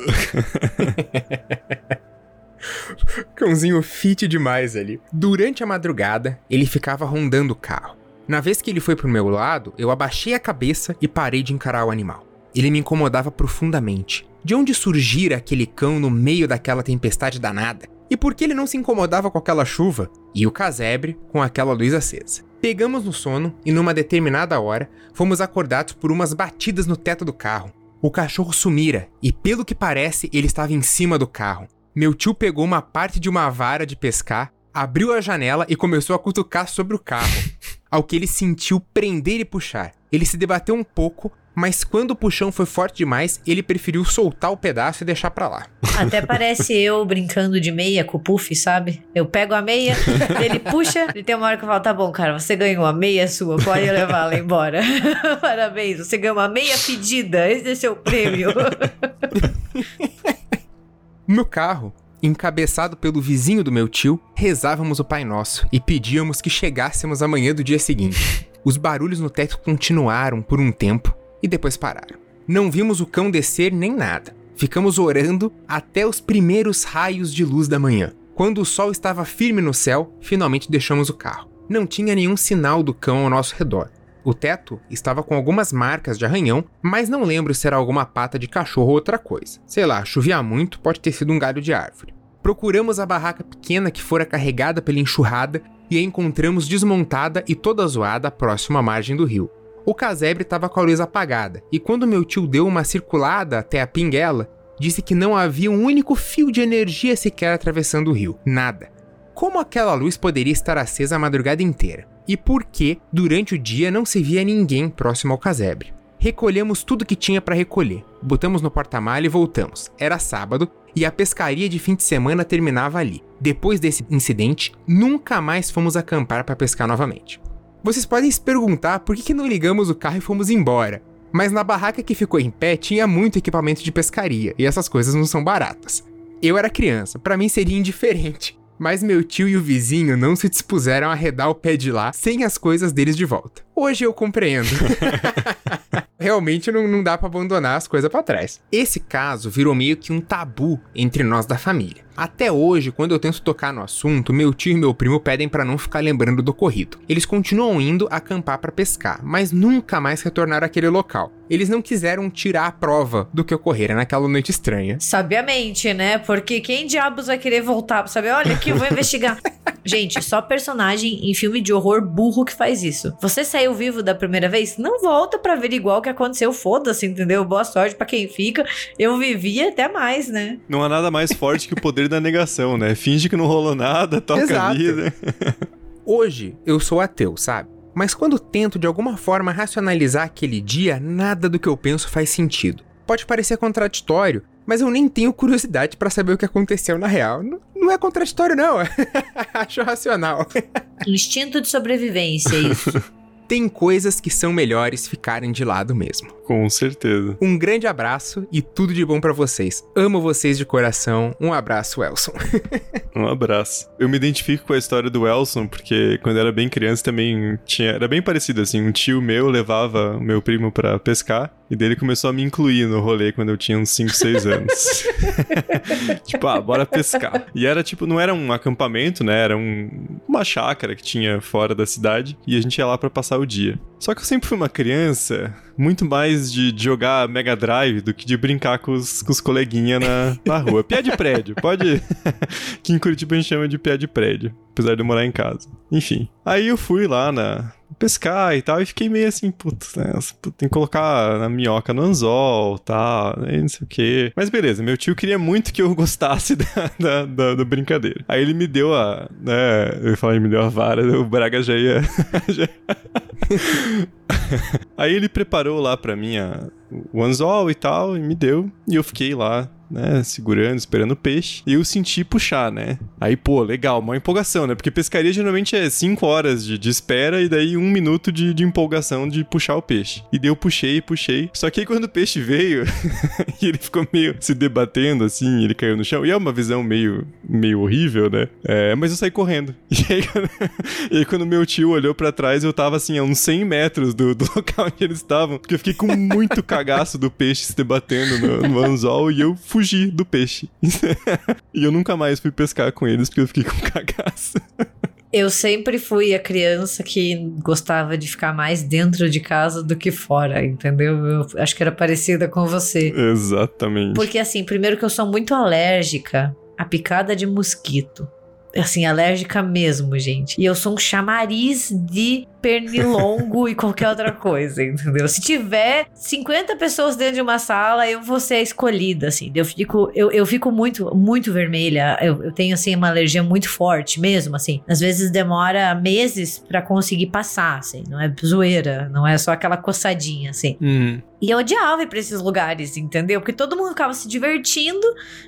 Cãozinho fit demais ali. Durante a madrugada, ele ficava rondando o carro. Na vez que ele foi pro meu lado, eu abaixei a cabeça e parei de encarar o animal. Ele me incomodava profundamente. De onde surgira aquele cão no meio daquela tempestade danada? E por que ele não se incomodava com aquela chuva? E o casebre com aquela luz acesa? Pegamos no sono e numa determinada hora fomos acordados por umas batidas no teto do carro. O cachorro sumira e, pelo que parece, ele estava em cima do carro. Meu tio pegou uma parte de uma vara de pescar, abriu a janela e começou a cutucar sobre o carro, ao que ele sentiu prender e puxar. Ele se debateu um pouco, mas quando o puxão foi forte demais, ele preferiu soltar o pedaço e deixar pra lá. Até parece eu brincando de meia com o Puff, sabe? Eu pego a meia, ele puxa, ele tem uma hora que eu falo, tá bom, cara, você ganhou a meia sua, pode levá-la embora. Parabéns, você ganhou uma meia pedida, esse é seu prêmio. no carro, encabeçado pelo vizinho do meu tio, rezávamos o Pai Nosso e pedíamos que chegássemos amanhã do dia seguinte. Os barulhos no teto continuaram por um tempo e depois pararam. Não vimos o cão descer nem nada. Ficamos orando até os primeiros raios de luz da manhã. Quando o sol estava firme no céu, finalmente deixamos o carro. Não tinha nenhum sinal do cão ao nosso redor. O teto estava com algumas marcas de arranhão, mas não lembro se era alguma pata de cachorro ou outra coisa. Sei lá, chovia muito, pode ter sido um galho de árvore. Procuramos a barraca pequena que fora carregada pela enxurrada e a encontramos desmontada e toda zoada próximo à margem do rio. O casebre estava com a luz apagada, e quando meu tio deu uma circulada até a pinguela, disse que não havia um único fio de energia sequer atravessando o rio. Nada. Como aquela luz poderia estar acesa a madrugada inteira? E por que, durante o dia, não se via ninguém próximo ao casebre? Recolhemos tudo que tinha para recolher, botamos no porta-malha e voltamos. Era sábado e a pescaria de fim de semana terminava ali. Depois desse incidente, nunca mais fomos acampar para pescar novamente. Vocês podem se perguntar por que, não ligamos o carro e fomos embora. Mas na barraca que ficou em pé tinha muito equipamento de pescaria e essas coisas não são baratas. Eu era criança, para mim seria indiferente. Mas meu tio e o vizinho não se dispuseram a arredar o pé de lá sem as coisas deles de volta. Hoje eu compreendo. Realmente não, não dá para abandonar as coisas para trás. Esse caso virou meio que um tabu entre nós da família. Até hoje, quando eu tento tocar no assunto, meu tio e meu primo pedem para não ficar lembrando do ocorrido. Eles continuam indo acampar para pescar, mas nunca mais retornaram àquele local. Eles não quiseram tirar a prova do que ocorrera naquela noite estranha. Sabiamente, né? Porque quem diabos vai querer voltar pra saber? Olha aqui, eu vou investigar. Gente, só personagem em filme de horror burro que faz isso. Você saiu vivo da primeira vez? Não volta para averiguar o que aconteceu. Foda-se, entendeu? Boa sorte para quem fica. Eu vivi até mais, né? Não há nada mais forte que o poder da negação, né? Finge que não rolou nada, toca Exato. a vida. Hoje eu sou ateu, sabe? Mas quando tento de alguma forma racionalizar aquele dia, nada do que eu penso faz sentido. Pode parecer contraditório, mas eu nem tenho curiosidade para saber o que aconteceu na real. Não, não é contraditório, não. Acho racional. Instinto de sobrevivência, isso. Tem coisas que são melhores ficarem de lado mesmo. Com certeza. Um grande abraço e tudo de bom para vocês. Amo vocês de coração. Um abraço, Elson. um abraço. Eu me identifico com a história do Elson, porque quando eu era bem criança também tinha. Era bem parecido assim. Um tio meu levava meu primo para pescar. E dele começou a me incluir no rolê quando eu tinha uns 5, 6 anos. tipo, ah, bora pescar. E era tipo, não era um acampamento, né? Era um, uma chácara que tinha fora da cidade. E a gente ia lá para passar o dia. Só que eu sempre fui uma criança muito mais de, jogar Mega Drive do que de brincar com os, com os coleguinhas na, na rua. Pé de prédio, pode. que em Curitiba a gente chama de pé de prédio, apesar de eu morar em casa. Enfim. Aí eu fui lá na, pescar e tal, e fiquei meio assim, putz, né? Tem que colocar na minhoca no anzol, tal, tá, não sei o quê. Mas beleza, meu tio queria muito que eu gostasse da, da, da, da brincadeira. Aí ele me deu a, né, eu falei, me deu a vara, o Braga já ia... já... Aí ele preparou lá pra mim a, o anzol e tal, e me deu, e eu fiquei lá né, segurando, esperando o peixe. E eu senti puxar, né? Aí, pô, legal, uma empolgação, né? Porque pescaria geralmente é 5 horas de, de, espera e daí um minuto de, de, empolgação de puxar o peixe. E daí eu puxei, puxei. Só que aí quando o peixe veio, e ele ficou meio se debatendo assim, ele caiu no chão. E é uma visão meio, meio horrível, né? É, mas eu saí correndo. E aí, quando, e aí quando meu tio olhou para trás, eu tava assim, a uns 100 metros do, do local onde eles estavam. Porque eu fiquei com muito cagaço do peixe se debatendo no, no anzol e eu fui fugir do peixe. e eu nunca mais fui pescar com eles porque eu fiquei com cagaço. Eu sempre fui a criança que gostava de ficar mais dentro de casa do que fora, entendeu? Eu acho que era parecida com você. Exatamente. Porque, assim, primeiro que eu sou muito alérgica à picada de mosquito assim, alérgica mesmo, gente. E eu sou um chamariz de pernilongo e qualquer outra coisa, entendeu? Se tiver 50 pessoas dentro de uma sala, eu vou ser a escolhida, assim. Eu fico, eu, eu fico muito, muito vermelha. Eu, eu tenho, assim, uma alergia muito forte mesmo, assim. Às vezes demora meses para conseguir passar, assim. Não é zoeira, não é só aquela coçadinha, assim. Hum. E eu odiava ir pra esses lugares, entendeu? Porque todo mundo ficava se divertindo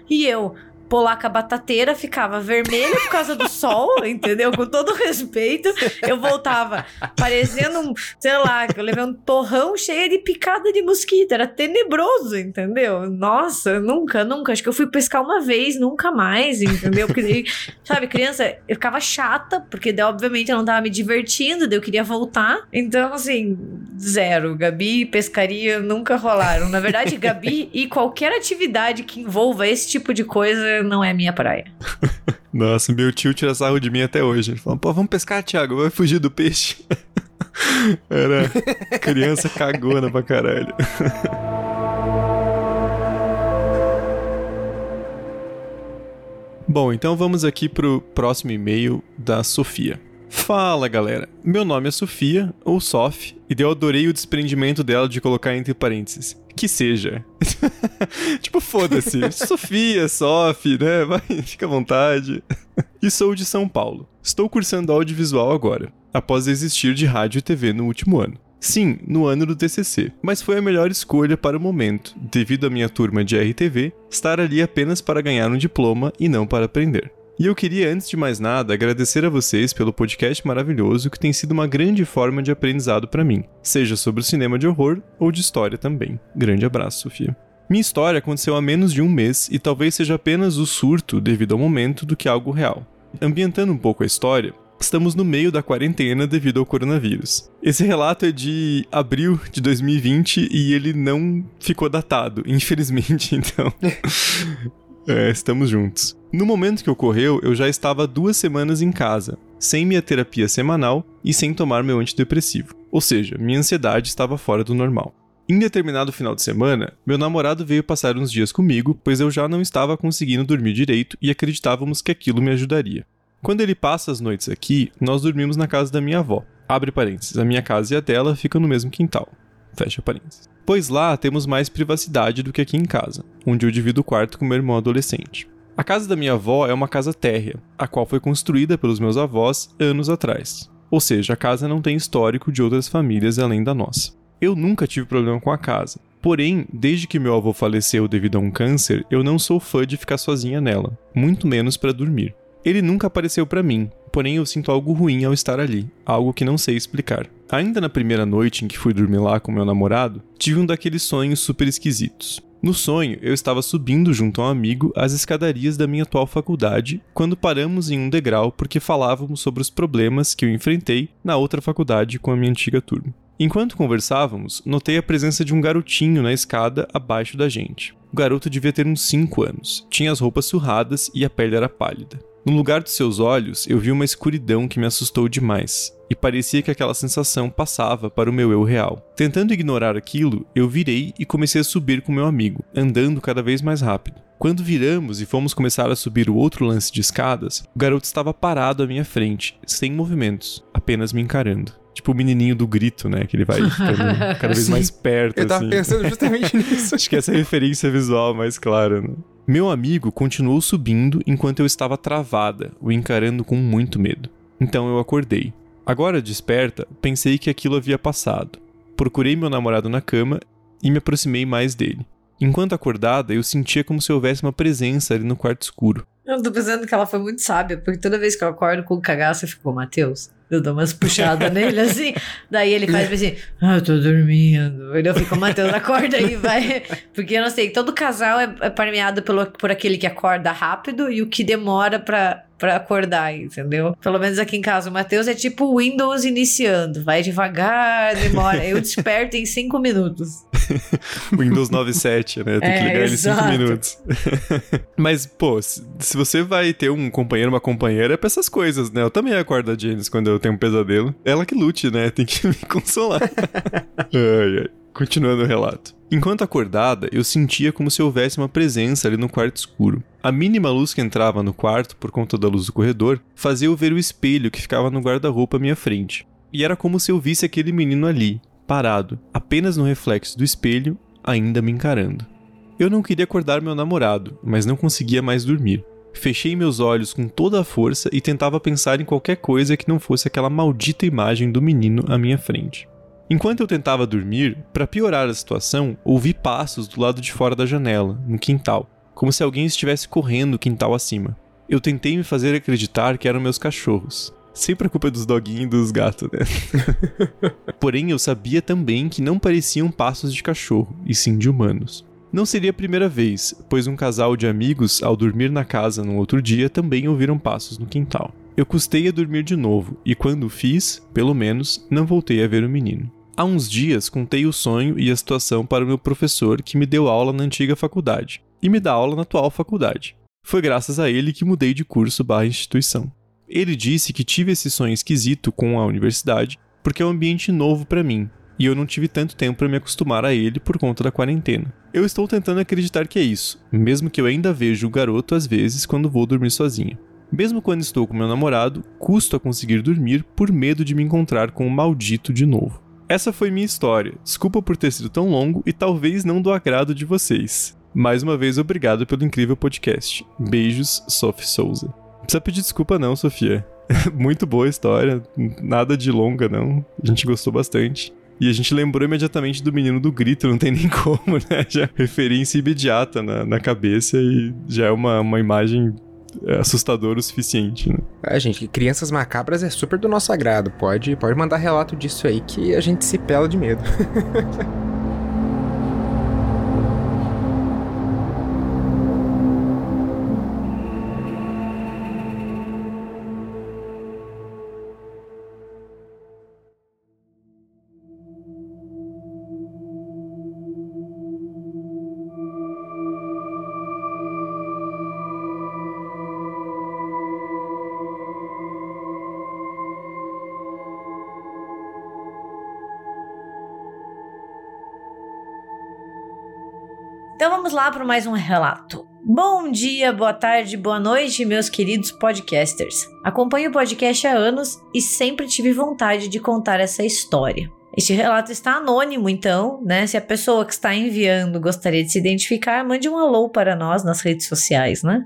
e eu polaca batateira ficava vermelha por causa do sol, entendeu? Com todo respeito, eu voltava parecendo um, sei lá, eu levei um torrão cheio de picada de mosquito, era tenebroso, entendeu? Nossa, nunca, nunca, acho que eu fui pescar uma vez, nunca mais, entendeu? Porque, sabe, criança, eu ficava chata, porque daí, obviamente eu não tava me divertindo, daí eu queria voltar, então, assim, zero, Gabi e pescaria nunca rolaram. Na verdade, Gabi e qualquer atividade que envolva esse tipo de coisa não é minha praia. Nossa, meu tio tira sarro de mim até hoje. Ele fala, pô, vamos pescar, Thiago, vai fugir do peixe. Era criança cagona pra caralho. Bom, então vamos aqui pro próximo e-mail da Sofia. Fala galera, meu nome é Sofia, ou Sof, e eu adorei o desprendimento dela de colocar entre parênteses. Que seja. tipo, foda-se. Sofia, Sof, né? Vai, fica à vontade. e sou de São Paulo. Estou cursando audiovisual agora, após desistir de rádio e TV no último ano. Sim, no ano do TCC, mas foi a melhor escolha para o momento, devido à minha turma de RTV estar ali apenas para ganhar um diploma e não para aprender. E eu queria, antes de mais nada, agradecer a vocês pelo podcast maravilhoso que tem sido uma grande forma de aprendizado para mim, seja sobre o cinema de horror ou de história também. Grande abraço, Sofia. Minha história aconteceu há menos de um mês e talvez seja apenas o surto devido ao momento do que algo real. Ambientando um pouco a história, estamos no meio da quarentena devido ao coronavírus. Esse relato é de abril de 2020 e ele não ficou datado, infelizmente, então. É, estamos juntos. No momento que ocorreu, eu já estava duas semanas em casa, sem minha terapia semanal e sem tomar meu antidepressivo. Ou seja, minha ansiedade estava fora do normal. Em determinado final de semana, meu namorado veio passar uns dias comigo, pois eu já não estava conseguindo dormir direito e acreditávamos que aquilo me ajudaria. Quando ele passa as noites aqui, nós dormimos na casa da minha avó. Abre parênteses, a minha casa e a dela ficam no mesmo quintal. Fecha parênteses pois lá temos mais privacidade do que aqui em casa, onde eu divido o quarto com meu irmão adolescente. A casa da minha avó é uma casa térrea, a qual foi construída pelos meus avós anos atrás. Ou seja, a casa não tem histórico de outras famílias além da nossa. Eu nunca tive problema com a casa. Porém, desde que meu avô faleceu devido a um câncer, eu não sou fã de ficar sozinha nela, muito menos para dormir. Ele nunca apareceu para mim, porém eu sinto algo ruim ao estar ali, algo que não sei explicar. Ainda na primeira noite em que fui dormir lá com meu namorado, tive um daqueles sonhos super esquisitos. No sonho, eu estava subindo junto a um amigo as escadarias da minha atual faculdade quando paramos em um degrau porque falávamos sobre os problemas que eu enfrentei na outra faculdade com a minha antiga turma. Enquanto conversávamos, notei a presença de um garotinho na escada abaixo da gente. O garoto devia ter uns 5 anos, tinha as roupas surradas e a pele era pálida. No lugar dos seus olhos, eu vi uma escuridão que me assustou demais, e parecia que aquela sensação passava para o meu eu real. Tentando ignorar aquilo, eu virei e comecei a subir com meu amigo, andando cada vez mais rápido. Quando viramos e fomos começar a subir o outro lance de escadas, o garoto estava parado à minha frente, sem movimentos, apenas me encarando. Tipo o menininho do grito, né? Que ele vai ficando cada vez mais perto. Eu tava assim. pensando justamente nisso. Acho que essa é a referência visual mais clara, né? Meu amigo continuou subindo enquanto eu estava travada, o encarando com muito medo. Então eu acordei. Agora desperta, pensei que aquilo havia passado. Procurei meu namorado na cama e me aproximei mais dele. Enquanto acordada, eu sentia como se houvesse uma presença ali no quarto escuro. Eu tô pensando que ela foi muito sábia, porque toda vez que eu acordo com o cagaço, eu fico, Matheus, Eu dou umas puxadas nele assim. Daí ele faz assim: Ah, eu tô dormindo. Eu fico, Matheus, acorda aí, vai. Porque eu não sei, todo casal é, é permeado pelo, por aquele que acorda rápido e o que demora pra, para acordar, entendeu? Pelo menos aqui em casa, o Matheus é tipo o Windows iniciando. Vai devagar, demora. Eu desperto em 5 minutos. Windows 97, né? Tem é, que ligar ele em 5 minutos. Mas, pô, se, se, você vai ter um companheiro, uma companheira, é pra essas coisas, né? Eu também acordo a Janice quando eu tenho um pesadelo. Ela que lute, né? Tem que me consolar. ai, ai. Continuando o relato. Enquanto acordada, eu sentia como se houvesse uma presença ali no quarto escuro. A mínima luz que entrava no quarto, por conta da luz do corredor, fazia eu ver o espelho que ficava no guarda-roupa à minha frente. E era como se eu visse aquele menino ali, parado, apenas no reflexo do espelho, ainda me encarando. Eu não queria acordar meu namorado, mas não conseguia mais dormir. Fechei meus olhos com toda a força e tentava pensar em qualquer coisa que não fosse aquela maldita imagem do menino à minha frente. Enquanto eu tentava dormir, para piorar a situação, ouvi passos do lado de fora da janela, no quintal, como se alguém estivesse correndo o quintal acima. Eu tentei me fazer acreditar que eram meus cachorros. Sempre a culpa é dos doguinhos e dos gatos, né? Porém, eu sabia também que não pareciam passos de cachorro, e sim de humanos. Não seria a primeira vez, pois um casal de amigos, ao dormir na casa no outro dia, também ouviram passos no quintal. Eu custei a dormir de novo, e quando fiz, pelo menos, não voltei a ver o menino. Há uns dias contei o sonho e a situação para o meu professor que me deu aula na antiga faculdade e me dá aula na atual faculdade. Foi graças a ele que mudei de curso barra instituição. Ele disse que tive esse sonho esquisito com a universidade porque é um ambiente novo para mim e eu não tive tanto tempo para me acostumar a ele por conta da quarentena. Eu estou tentando acreditar que é isso, mesmo que eu ainda veja o garoto às vezes quando vou dormir sozinho. Mesmo quando estou com meu namorado, custo a conseguir dormir por medo de me encontrar com o maldito de novo. Essa foi minha história. Desculpa por ter sido tão longo e talvez não do agrado de vocês. Mais uma vez, obrigado pelo incrível podcast. Beijos, Sophie Souza. Não precisa pedir desculpa não, Sofia. Muito boa a história, nada de longa não. A gente gostou bastante. E a gente lembrou imediatamente do menino do grito, não tem nem como, né? Já referência imediata na, na cabeça e já é uma, uma imagem assustador o suficiente, né? É, gente, crianças macabras é super do nosso agrado. Pode, pode mandar relato disso aí que a gente se pela de medo. Então vamos lá para mais um relato. Bom dia, boa tarde, boa noite, meus queridos podcasters. Acompanho o podcast há anos e sempre tive vontade de contar essa história. Este relato está anônimo, então, né? Se a pessoa que está enviando gostaria de se identificar, mande um alô para nós nas redes sociais, né?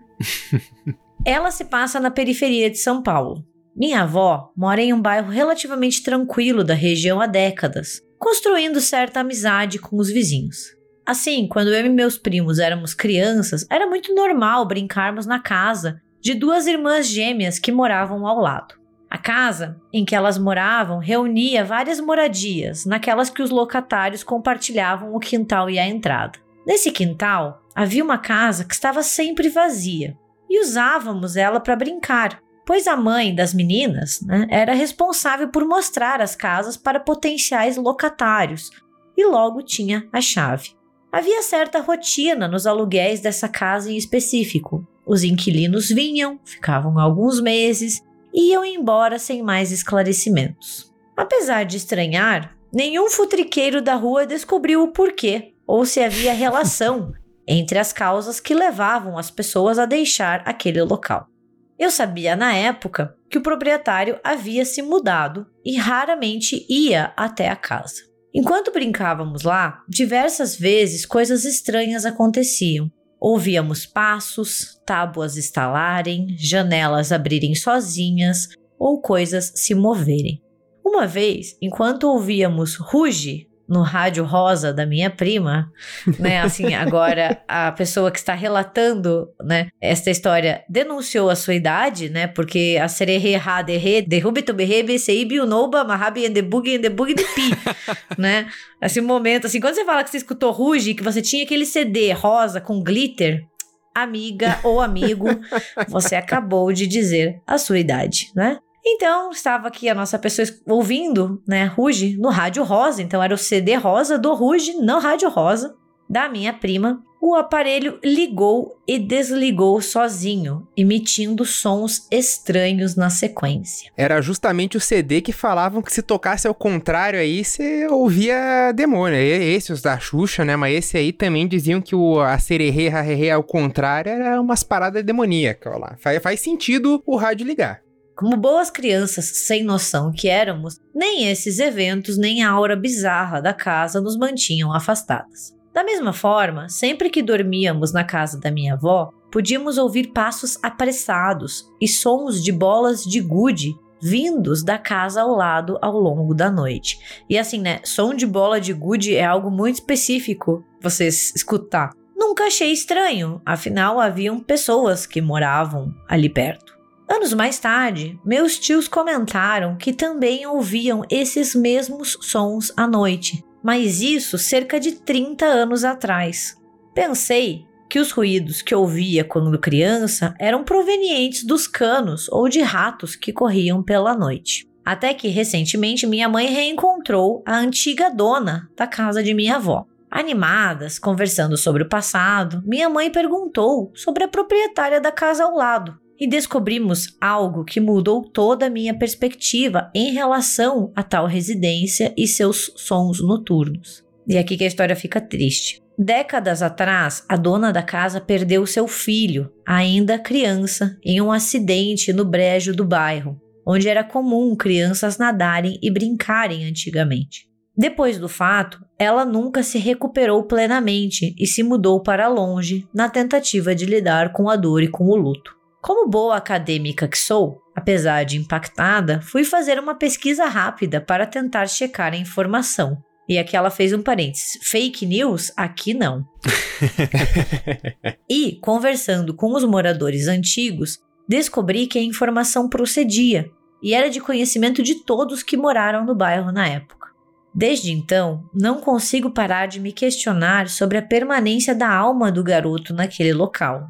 Ela se passa na periferia de São Paulo. Minha avó mora em um bairro relativamente tranquilo da região há décadas, construindo certa amizade com os vizinhos. Assim, quando eu e meus primos éramos crianças, era muito normal brincarmos na casa de duas irmãs gêmeas que moravam ao lado. A casa em que elas moravam reunia várias moradias, naquelas que os locatários compartilhavam o quintal e a entrada. Nesse quintal havia uma casa que estava sempre vazia e usávamos ela para brincar, pois a mãe das meninas né, era responsável por mostrar as casas para potenciais locatários e logo tinha a chave. Havia certa rotina nos aluguéis dessa casa em específico. Os inquilinos vinham, ficavam alguns meses e iam embora sem mais esclarecimentos. Apesar de estranhar, nenhum futriqueiro da rua descobriu o porquê ou se havia relação entre as causas que levavam as pessoas a deixar aquele local. Eu sabia na época que o proprietário havia se mudado e raramente ia até a casa. Enquanto brincávamos lá, diversas vezes coisas estranhas aconteciam. Ouvíamos passos, tábuas estalarem, janelas abrirem sozinhas ou coisas se moverem. Uma vez, enquanto ouvíamos ruge, no rádio rosa da minha prima, né? Assim, agora a pessoa que está relatando, né, esta história denunciou a sua idade, né? Porque a sererê ha derre derrube to berrebe seibi unoba mahabi the boogie de pi, né? Esse momento, assim, quando você fala que você escutou Ruge, que você tinha aquele CD rosa com glitter, amiga ou amigo, você acabou de dizer a sua idade, né? Então, estava aqui a nossa pessoa ouvindo, né, Ruge, no Rádio Rosa. Então, era o CD rosa do Ruge no Rádio Rosa, da minha prima. O aparelho ligou e desligou sozinho, emitindo sons estranhos na sequência. Era justamente o CD que falavam que se tocasse ao contrário aí, você ouvia demônio. Esse, os da Xuxa, né? Mas esse aí também diziam que o, a sererê, ao contrário era umas paradas demoníacas lá. Faz, faz sentido o rádio ligar. Como boas crianças sem noção que éramos, nem esses eventos nem a aura bizarra da casa nos mantinham afastadas. Da mesma forma, sempre que dormíamos na casa da minha avó, podíamos ouvir passos apressados e sons de bolas de gude vindos da casa ao lado ao longo da noite. E assim, né? Som de bola de gude é algo muito específico vocês escutar. Nunca achei estranho, afinal haviam pessoas que moravam ali perto. Anos mais tarde, meus tios comentaram que também ouviam esses mesmos sons à noite, mas isso cerca de 30 anos atrás. Pensei que os ruídos que ouvia quando criança eram provenientes dos canos ou de ratos que corriam pela noite. Até que recentemente minha mãe reencontrou a antiga dona da casa de minha avó. Animadas, conversando sobre o passado, minha mãe perguntou sobre a proprietária da casa ao lado, e descobrimos algo que mudou toda a minha perspectiva em relação a tal residência e seus sons noturnos. E é aqui que a história fica triste. Décadas atrás, a dona da casa perdeu seu filho, ainda criança, em um acidente no brejo do bairro, onde era comum crianças nadarem e brincarem antigamente. Depois do fato, ela nunca se recuperou plenamente e se mudou para longe na tentativa de lidar com a dor e com o luto. Como boa acadêmica que sou, apesar de impactada, fui fazer uma pesquisa rápida para tentar checar a informação. E aqui ela fez um parênteses. Fake news? Aqui não. e, conversando com os moradores antigos, descobri que a informação procedia e era de conhecimento de todos que moraram no bairro na época. Desde então, não consigo parar de me questionar sobre a permanência da alma do garoto naquele local.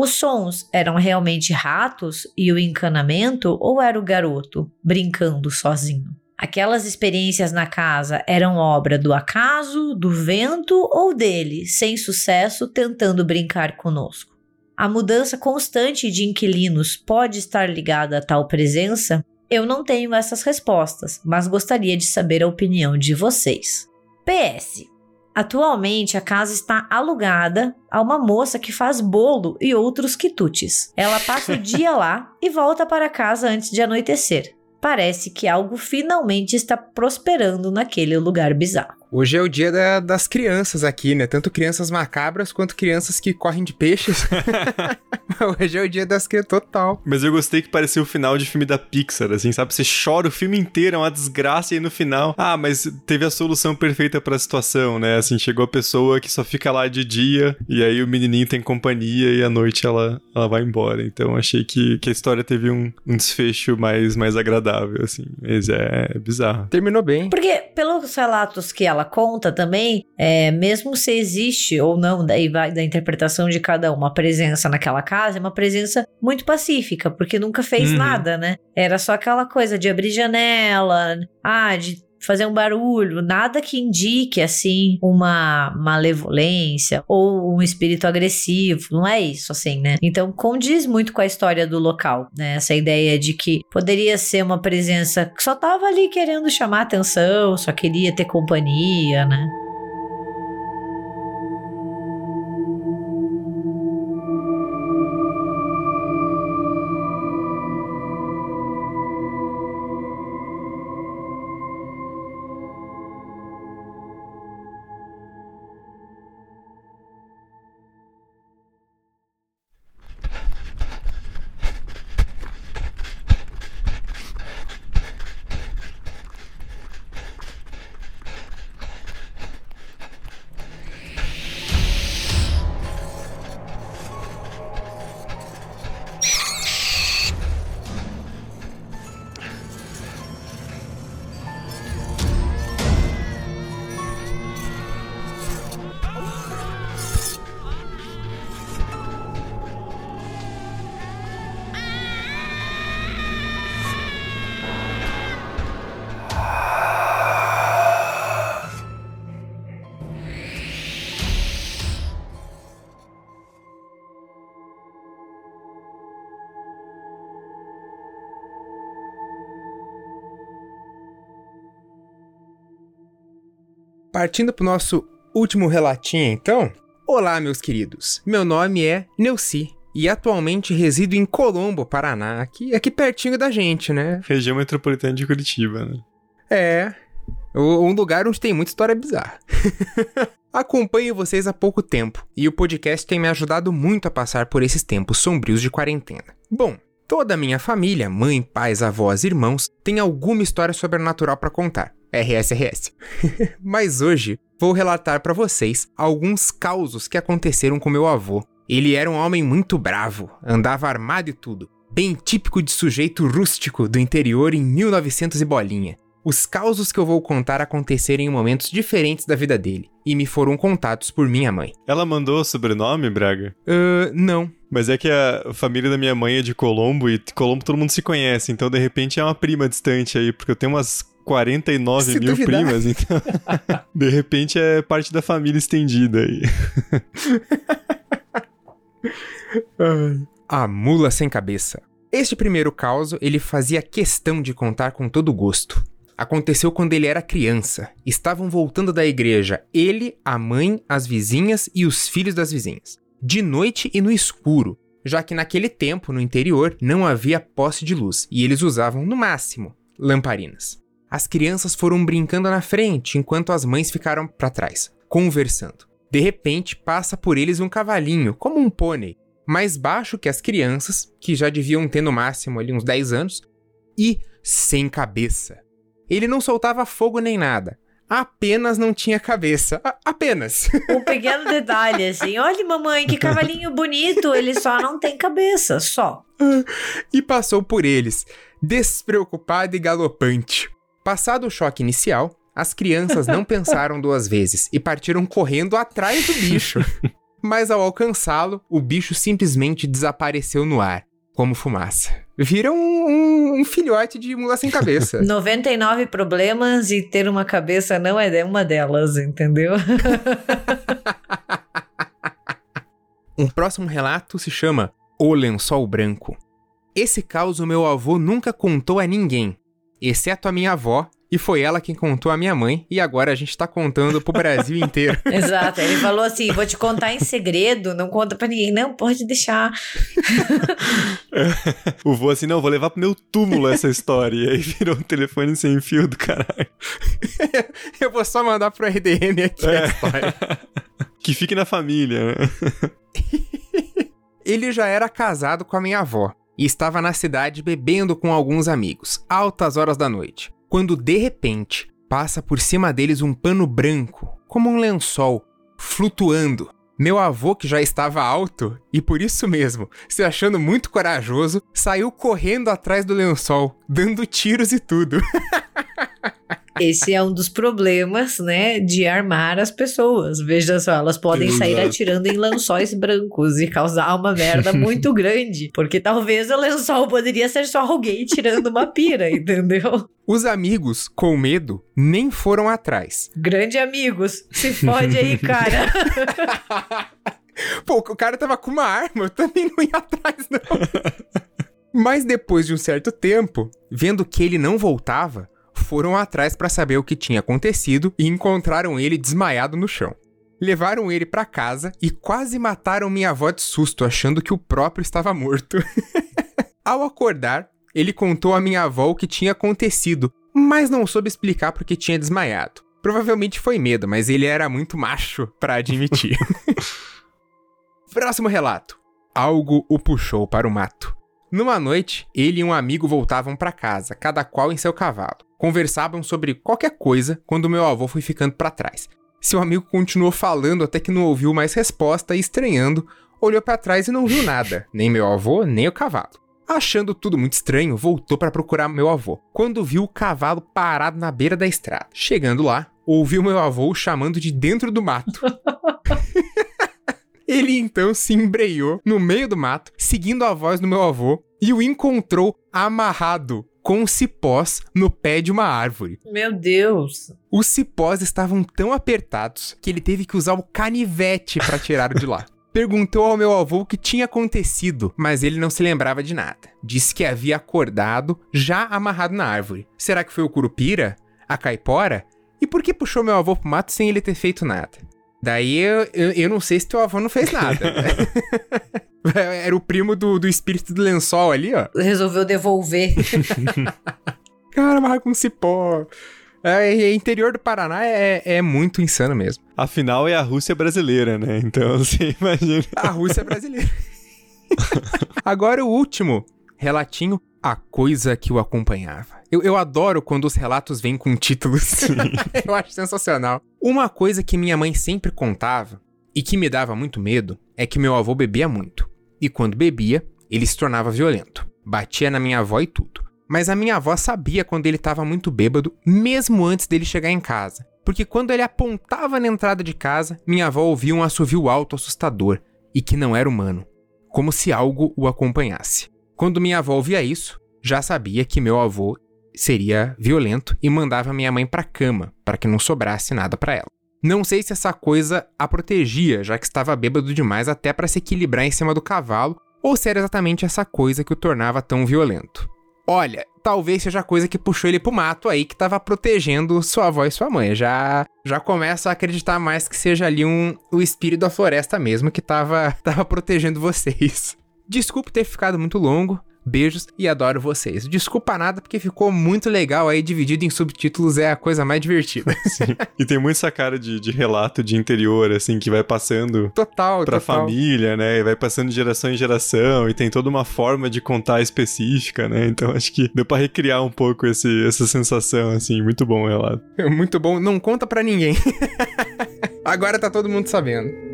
Os sons eram realmente ratos e o encanamento ou era o garoto brincando sozinho? Aquelas experiências na casa eram obra do acaso, do vento ou dele, sem sucesso, tentando brincar conosco? A mudança constante de inquilinos pode estar ligada a tal presença? Eu não tenho essas respostas, mas gostaria de saber a opinião de vocês. PS Atualmente, a casa está alugada a uma moça que faz bolo e outros quitutes. Ela passa o dia lá e volta para casa antes de anoitecer. Parece que algo finalmente está prosperando naquele lugar bizarro. Hoje é o dia da, das crianças aqui, né? Tanto crianças macabras quanto crianças que correm de peixes. Hoje é o dia das crianças total. Mas eu gostei que parecia o final de filme da Pixar, assim, sabe? Você chora o filme inteiro, é uma desgraça, e aí no final, ah, mas teve a solução perfeita para a situação, né? Assim, chegou a pessoa que só fica lá de dia, e aí o menininho tem companhia, e à noite ela, ela vai embora. Então achei que, que a história teve um, um desfecho mais, mais agradável, assim. Mas é, é bizarro. Terminou bem. Porque, pelos relatos que ela ela conta também, é, mesmo se existe ou não, daí vai da interpretação de cada um, uma presença naquela casa, é uma presença muito pacífica, porque nunca fez uhum. nada, né? Era só aquela coisa de abrir janela, ah, de fazer um barulho, nada que indique assim uma malevolência ou um espírito agressivo, não é isso assim, né? Então condiz muito com a história do local, né? Essa ideia de que poderia ser uma presença que só tava ali querendo chamar atenção, só queria ter companhia, né? Partindo pro nosso último relatinho, então. Olá, meus queridos. Meu nome é Neuci e atualmente resido em Colombo, Paraná, aqui, aqui pertinho da gente, né? Região metropolitana de Curitiba, né? É, um lugar onde tem muita história bizarra. Acompanho vocês há pouco tempo e o podcast tem me ajudado muito a passar por esses tempos sombrios de quarentena. Bom, toda a minha família, mãe, pais, avós, irmãos, tem alguma história sobrenatural para contar. RSRS. Mas hoje vou relatar para vocês alguns causos que aconteceram com meu avô. Ele era um homem muito bravo, andava armado e tudo, bem típico de sujeito rústico do interior em 1900 e bolinha. Os causos que eu vou contar aconteceram em momentos diferentes da vida dele e me foram contados por minha mãe. Ela mandou sobrenome, Braga? Uh, não. Mas é que a família da minha mãe é de Colombo e Colombo todo mundo se conhece, então de repente é uma prima distante aí, porque eu tenho umas 49 se mil duvidar. primas, então de repente é parte da família estendida aí. a mula sem cabeça. Este primeiro caso ele fazia questão de contar com todo gosto. Aconteceu quando ele era criança. Estavam voltando da igreja ele, a mãe, as vizinhas e os filhos das vizinhas. De noite e no escuro, já que naquele tempo, no interior, não havia poste de luz e eles usavam, no máximo, lamparinas. As crianças foram brincando na frente enquanto as mães ficaram para trás, conversando. De repente, passa por eles um cavalinho, como um pônei, mais baixo que as crianças, que já deviam ter no máximo ali uns 10 anos, e sem cabeça. Ele não soltava fogo nem nada. Apenas não tinha cabeça. A apenas. Um pequeno detalhe, assim. Olha, mamãe, que cavalinho bonito. Ele só não tem cabeça, só. E passou por eles, despreocupado e galopante. Passado o choque inicial, as crianças não pensaram duas vezes e partiram correndo atrás do bicho. Mas ao alcançá-lo, o bicho simplesmente desapareceu no ar como fumaça. Vira um, um, um, filhote de mula sem cabeça. 99 problemas e ter uma cabeça não é uma delas, entendeu? um próximo relato se chama O Lençol Branco. Esse caos o meu avô nunca contou a ninguém, exceto a minha avó, e foi ela quem contou a minha mãe, e agora a gente tá contando pro Brasil inteiro. Exato. Ele falou assim: vou te contar em segredo, não conta pra ninguém. Não, pode deixar. o vô assim, não, vou levar pro meu túmulo essa história. E aí virou um telefone sem fio do caralho. Eu vou só mandar pro RDN aqui é. a história. que fique na família, né? Ele já era casado com a minha avó e estava na cidade bebendo com alguns amigos, altas horas da noite quando de repente passa por cima deles um pano branco, como um lençol, flutuando. Meu avô, que já estava alto e por isso mesmo, se achando muito corajoso, saiu correndo atrás do lençol, dando tiros e tudo. Esse é um dos problemas, né, de armar as pessoas. Veja só, elas podem Exato. sair atirando em lençóis brancos e causar uma merda muito grande. Porque talvez o lençol poderia ser só alguém tirando uma pira, entendeu? Os amigos, com medo, nem foram atrás. Grande amigos, se fode aí, cara. Pô, o cara tava com uma arma, eu também não ia atrás, não. Mas depois de um certo tempo, vendo que ele não voltava, foram atrás para saber o que tinha acontecido e encontraram ele desmaiado no chão. Levaram ele para casa e quase mataram minha avó de susto, achando que o próprio estava morto. Ao acordar, ele contou à minha avó o que tinha acontecido, mas não soube explicar porque tinha desmaiado. Provavelmente foi medo, mas ele era muito macho para admitir. Próximo relato. Algo o puxou para o mato. Numa noite, ele e um amigo voltavam para casa, cada qual em seu cavalo. Conversavam sobre qualquer coisa quando meu avô foi ficando para trás. Seu amigo continuou falando até que não ouviu mais resposta e, estranhando, olhou para trás e não viu nada, nem meu avô, nem o cavalo. Achando tudo muito estranho, voltou para procurar meu avô, quando viu o cavalo parado na beira da estrada. Chegando lá, ouviu meu avô chamando de dentro do mato. Ele então se embreou no meio do mato, seguindo a voz do meu avô, e o encontrou amarrado com cipós no pé de uma árvore. Meu Deus! Os cipós estavam tão apertados que ele teve que usar o canivete para tirar de lá. Perguntou ao meu avô o que tinha acontecido, mas ele não se lembrava de nada. Disse que havia acordado já amarrado na árvore. Será que foi o curupira? A caipora? E por que puxou meu avô pro mato sem ele ter feito nada? Daí eu, eu, eu não sei se teu avô não fez nada. Era o primo do, do espírito do lençol ali, ó. Resolveu devolver. Cara, mas com cipó. É, interior do Paraná é, é muito insano mesmo. Afinal, é a Rússia brasileira, né? Então, você imagina. A Rússia brasileira. Agora o último relatinho, a coisa que o acompanhava. Eu, eu adoro quando os relatos vêm com títulos. eu acho sensacional. Uma coisa que minha mãe sempre contava e que me dava muito medo é que meu avô bebia muito. E quando bebia, ele se tornava violento. Batia na minha avó e tudo. Mas a minha avó sabia quando ele estava muito bêbado, mesmo antes dele chegar em casa. Porque quando ele apontava na entrada de casa, minha avó ouvia um assovio alto assustador e que não era humano, como se algo o acompanhasse. Quando minha avó ouvia isso, já sabia que meu avô seria violento e mandava minha mãe para cama para que não sobrasse nada para ela. Não sei se essa coisa a protegia, já que estava bêbado demais até para se equilibrar em cima do cavalo, ou se era exatamente essa coisa que o tornava tão violento. Olha, talvez seja a coisa que puxou ele pro mato aí que tava protegendo sua avó e sua mãe. Já já começo a acreditar mais que seja ali um o espírito da floresta mesmo que tava tava protegendo vocês. Desculpe ter ficado muito longo, Beijos e adoro vocês. Desculpa nada, porque ficou muito legal aí, dividido em subtítulos, é a coisa mais divertida. Sim. E tem muito essa cara de, de relato de interior, assim, que vai passando total, pra total. família, né? E vai passando de geração em geração, e tem toda uma forma de contar específica, né? Então acho que deu pra recriar um pouco esse, essa sensação, assim, muito bom o relato. Muito bom, não conta pra ninguém. Agora tá todo mundo sabendo.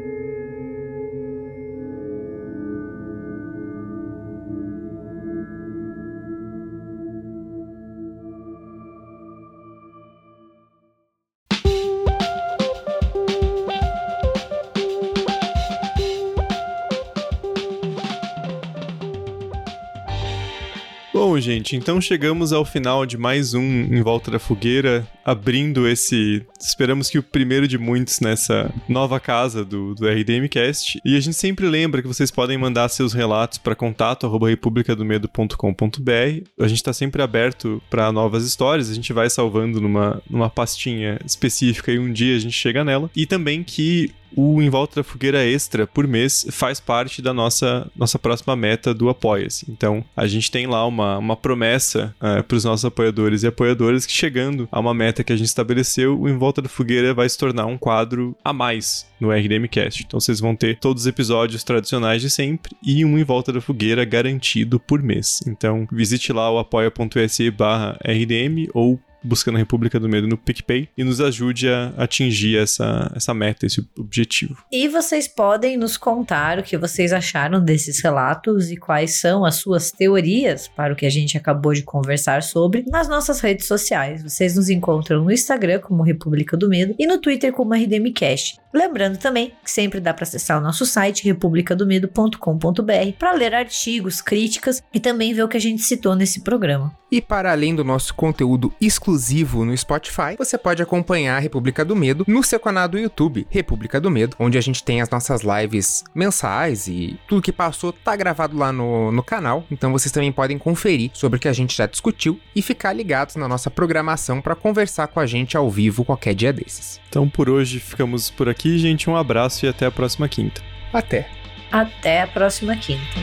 Gente, então chegamos ao final de mais um Em Volta da Fogueira, abrindo esse. Esperamos que o primeiro de muitos nessa nova casa do, do RDMcast. E a gente sempre lembra que vocês podem mandar seus relatos para contato republicadomedo.com.br. A gente está sempre aberto para novas histórias, a gente vai salvando numa, numa pastinha específica e um dia a gente chega nela. E também que o Em Volta da Fogueira Extra por mês faz parte da nossa, nossa próxima meta do Apoia-se. Então, a gente tem lá uma, uma promessa uh, para os nossos apoiadores e apoiadoras que chegando a uma meta que a gente estabeleceu, o Em Volta da Fogueira vai se tornar um quadro a mais no RDMcast. Então, vocês vão ter todos os episódios tradicionais de sempre e um Em Volta da Fogueira garantido por mês. Então, visite lá o apoia.se barra RDM ou buscando a República do Medo no PicPay e nos ajude a atingir essa, essa meta, esse objetivo. E vocês podem nos contar o que vocês acharam desses relatos e quais são as suas teorias para o que a gente acabou de conversar sobre nas nossas redes sociais. Vocês nos encontram no Instagram como República do Medo e no Twitter como RDMcast. Lembrando também que sempre dá para acessar o nosso site republicadomedo.com.br para ler artigos, críticas e também ver o que a gente citou nesse programa. E para além do nosso conteúdo exclusivo no Spotify, você pode acompanhar a República do Medo no seu canal do YouTube, República do Medo, onde a gente tem as nossas lives mensais e tudo que passou tá gravado lá no, no canal. Então vocês também podem conferir sobre o que a gente já discutiu e ficar ligados na nossa programação para conversar com a gente ao vivo qualquer dia desses. Então por hoje ficamos por aqui, gente. Um abraço e até a próxima quinta. Até. Até a próxima quinta.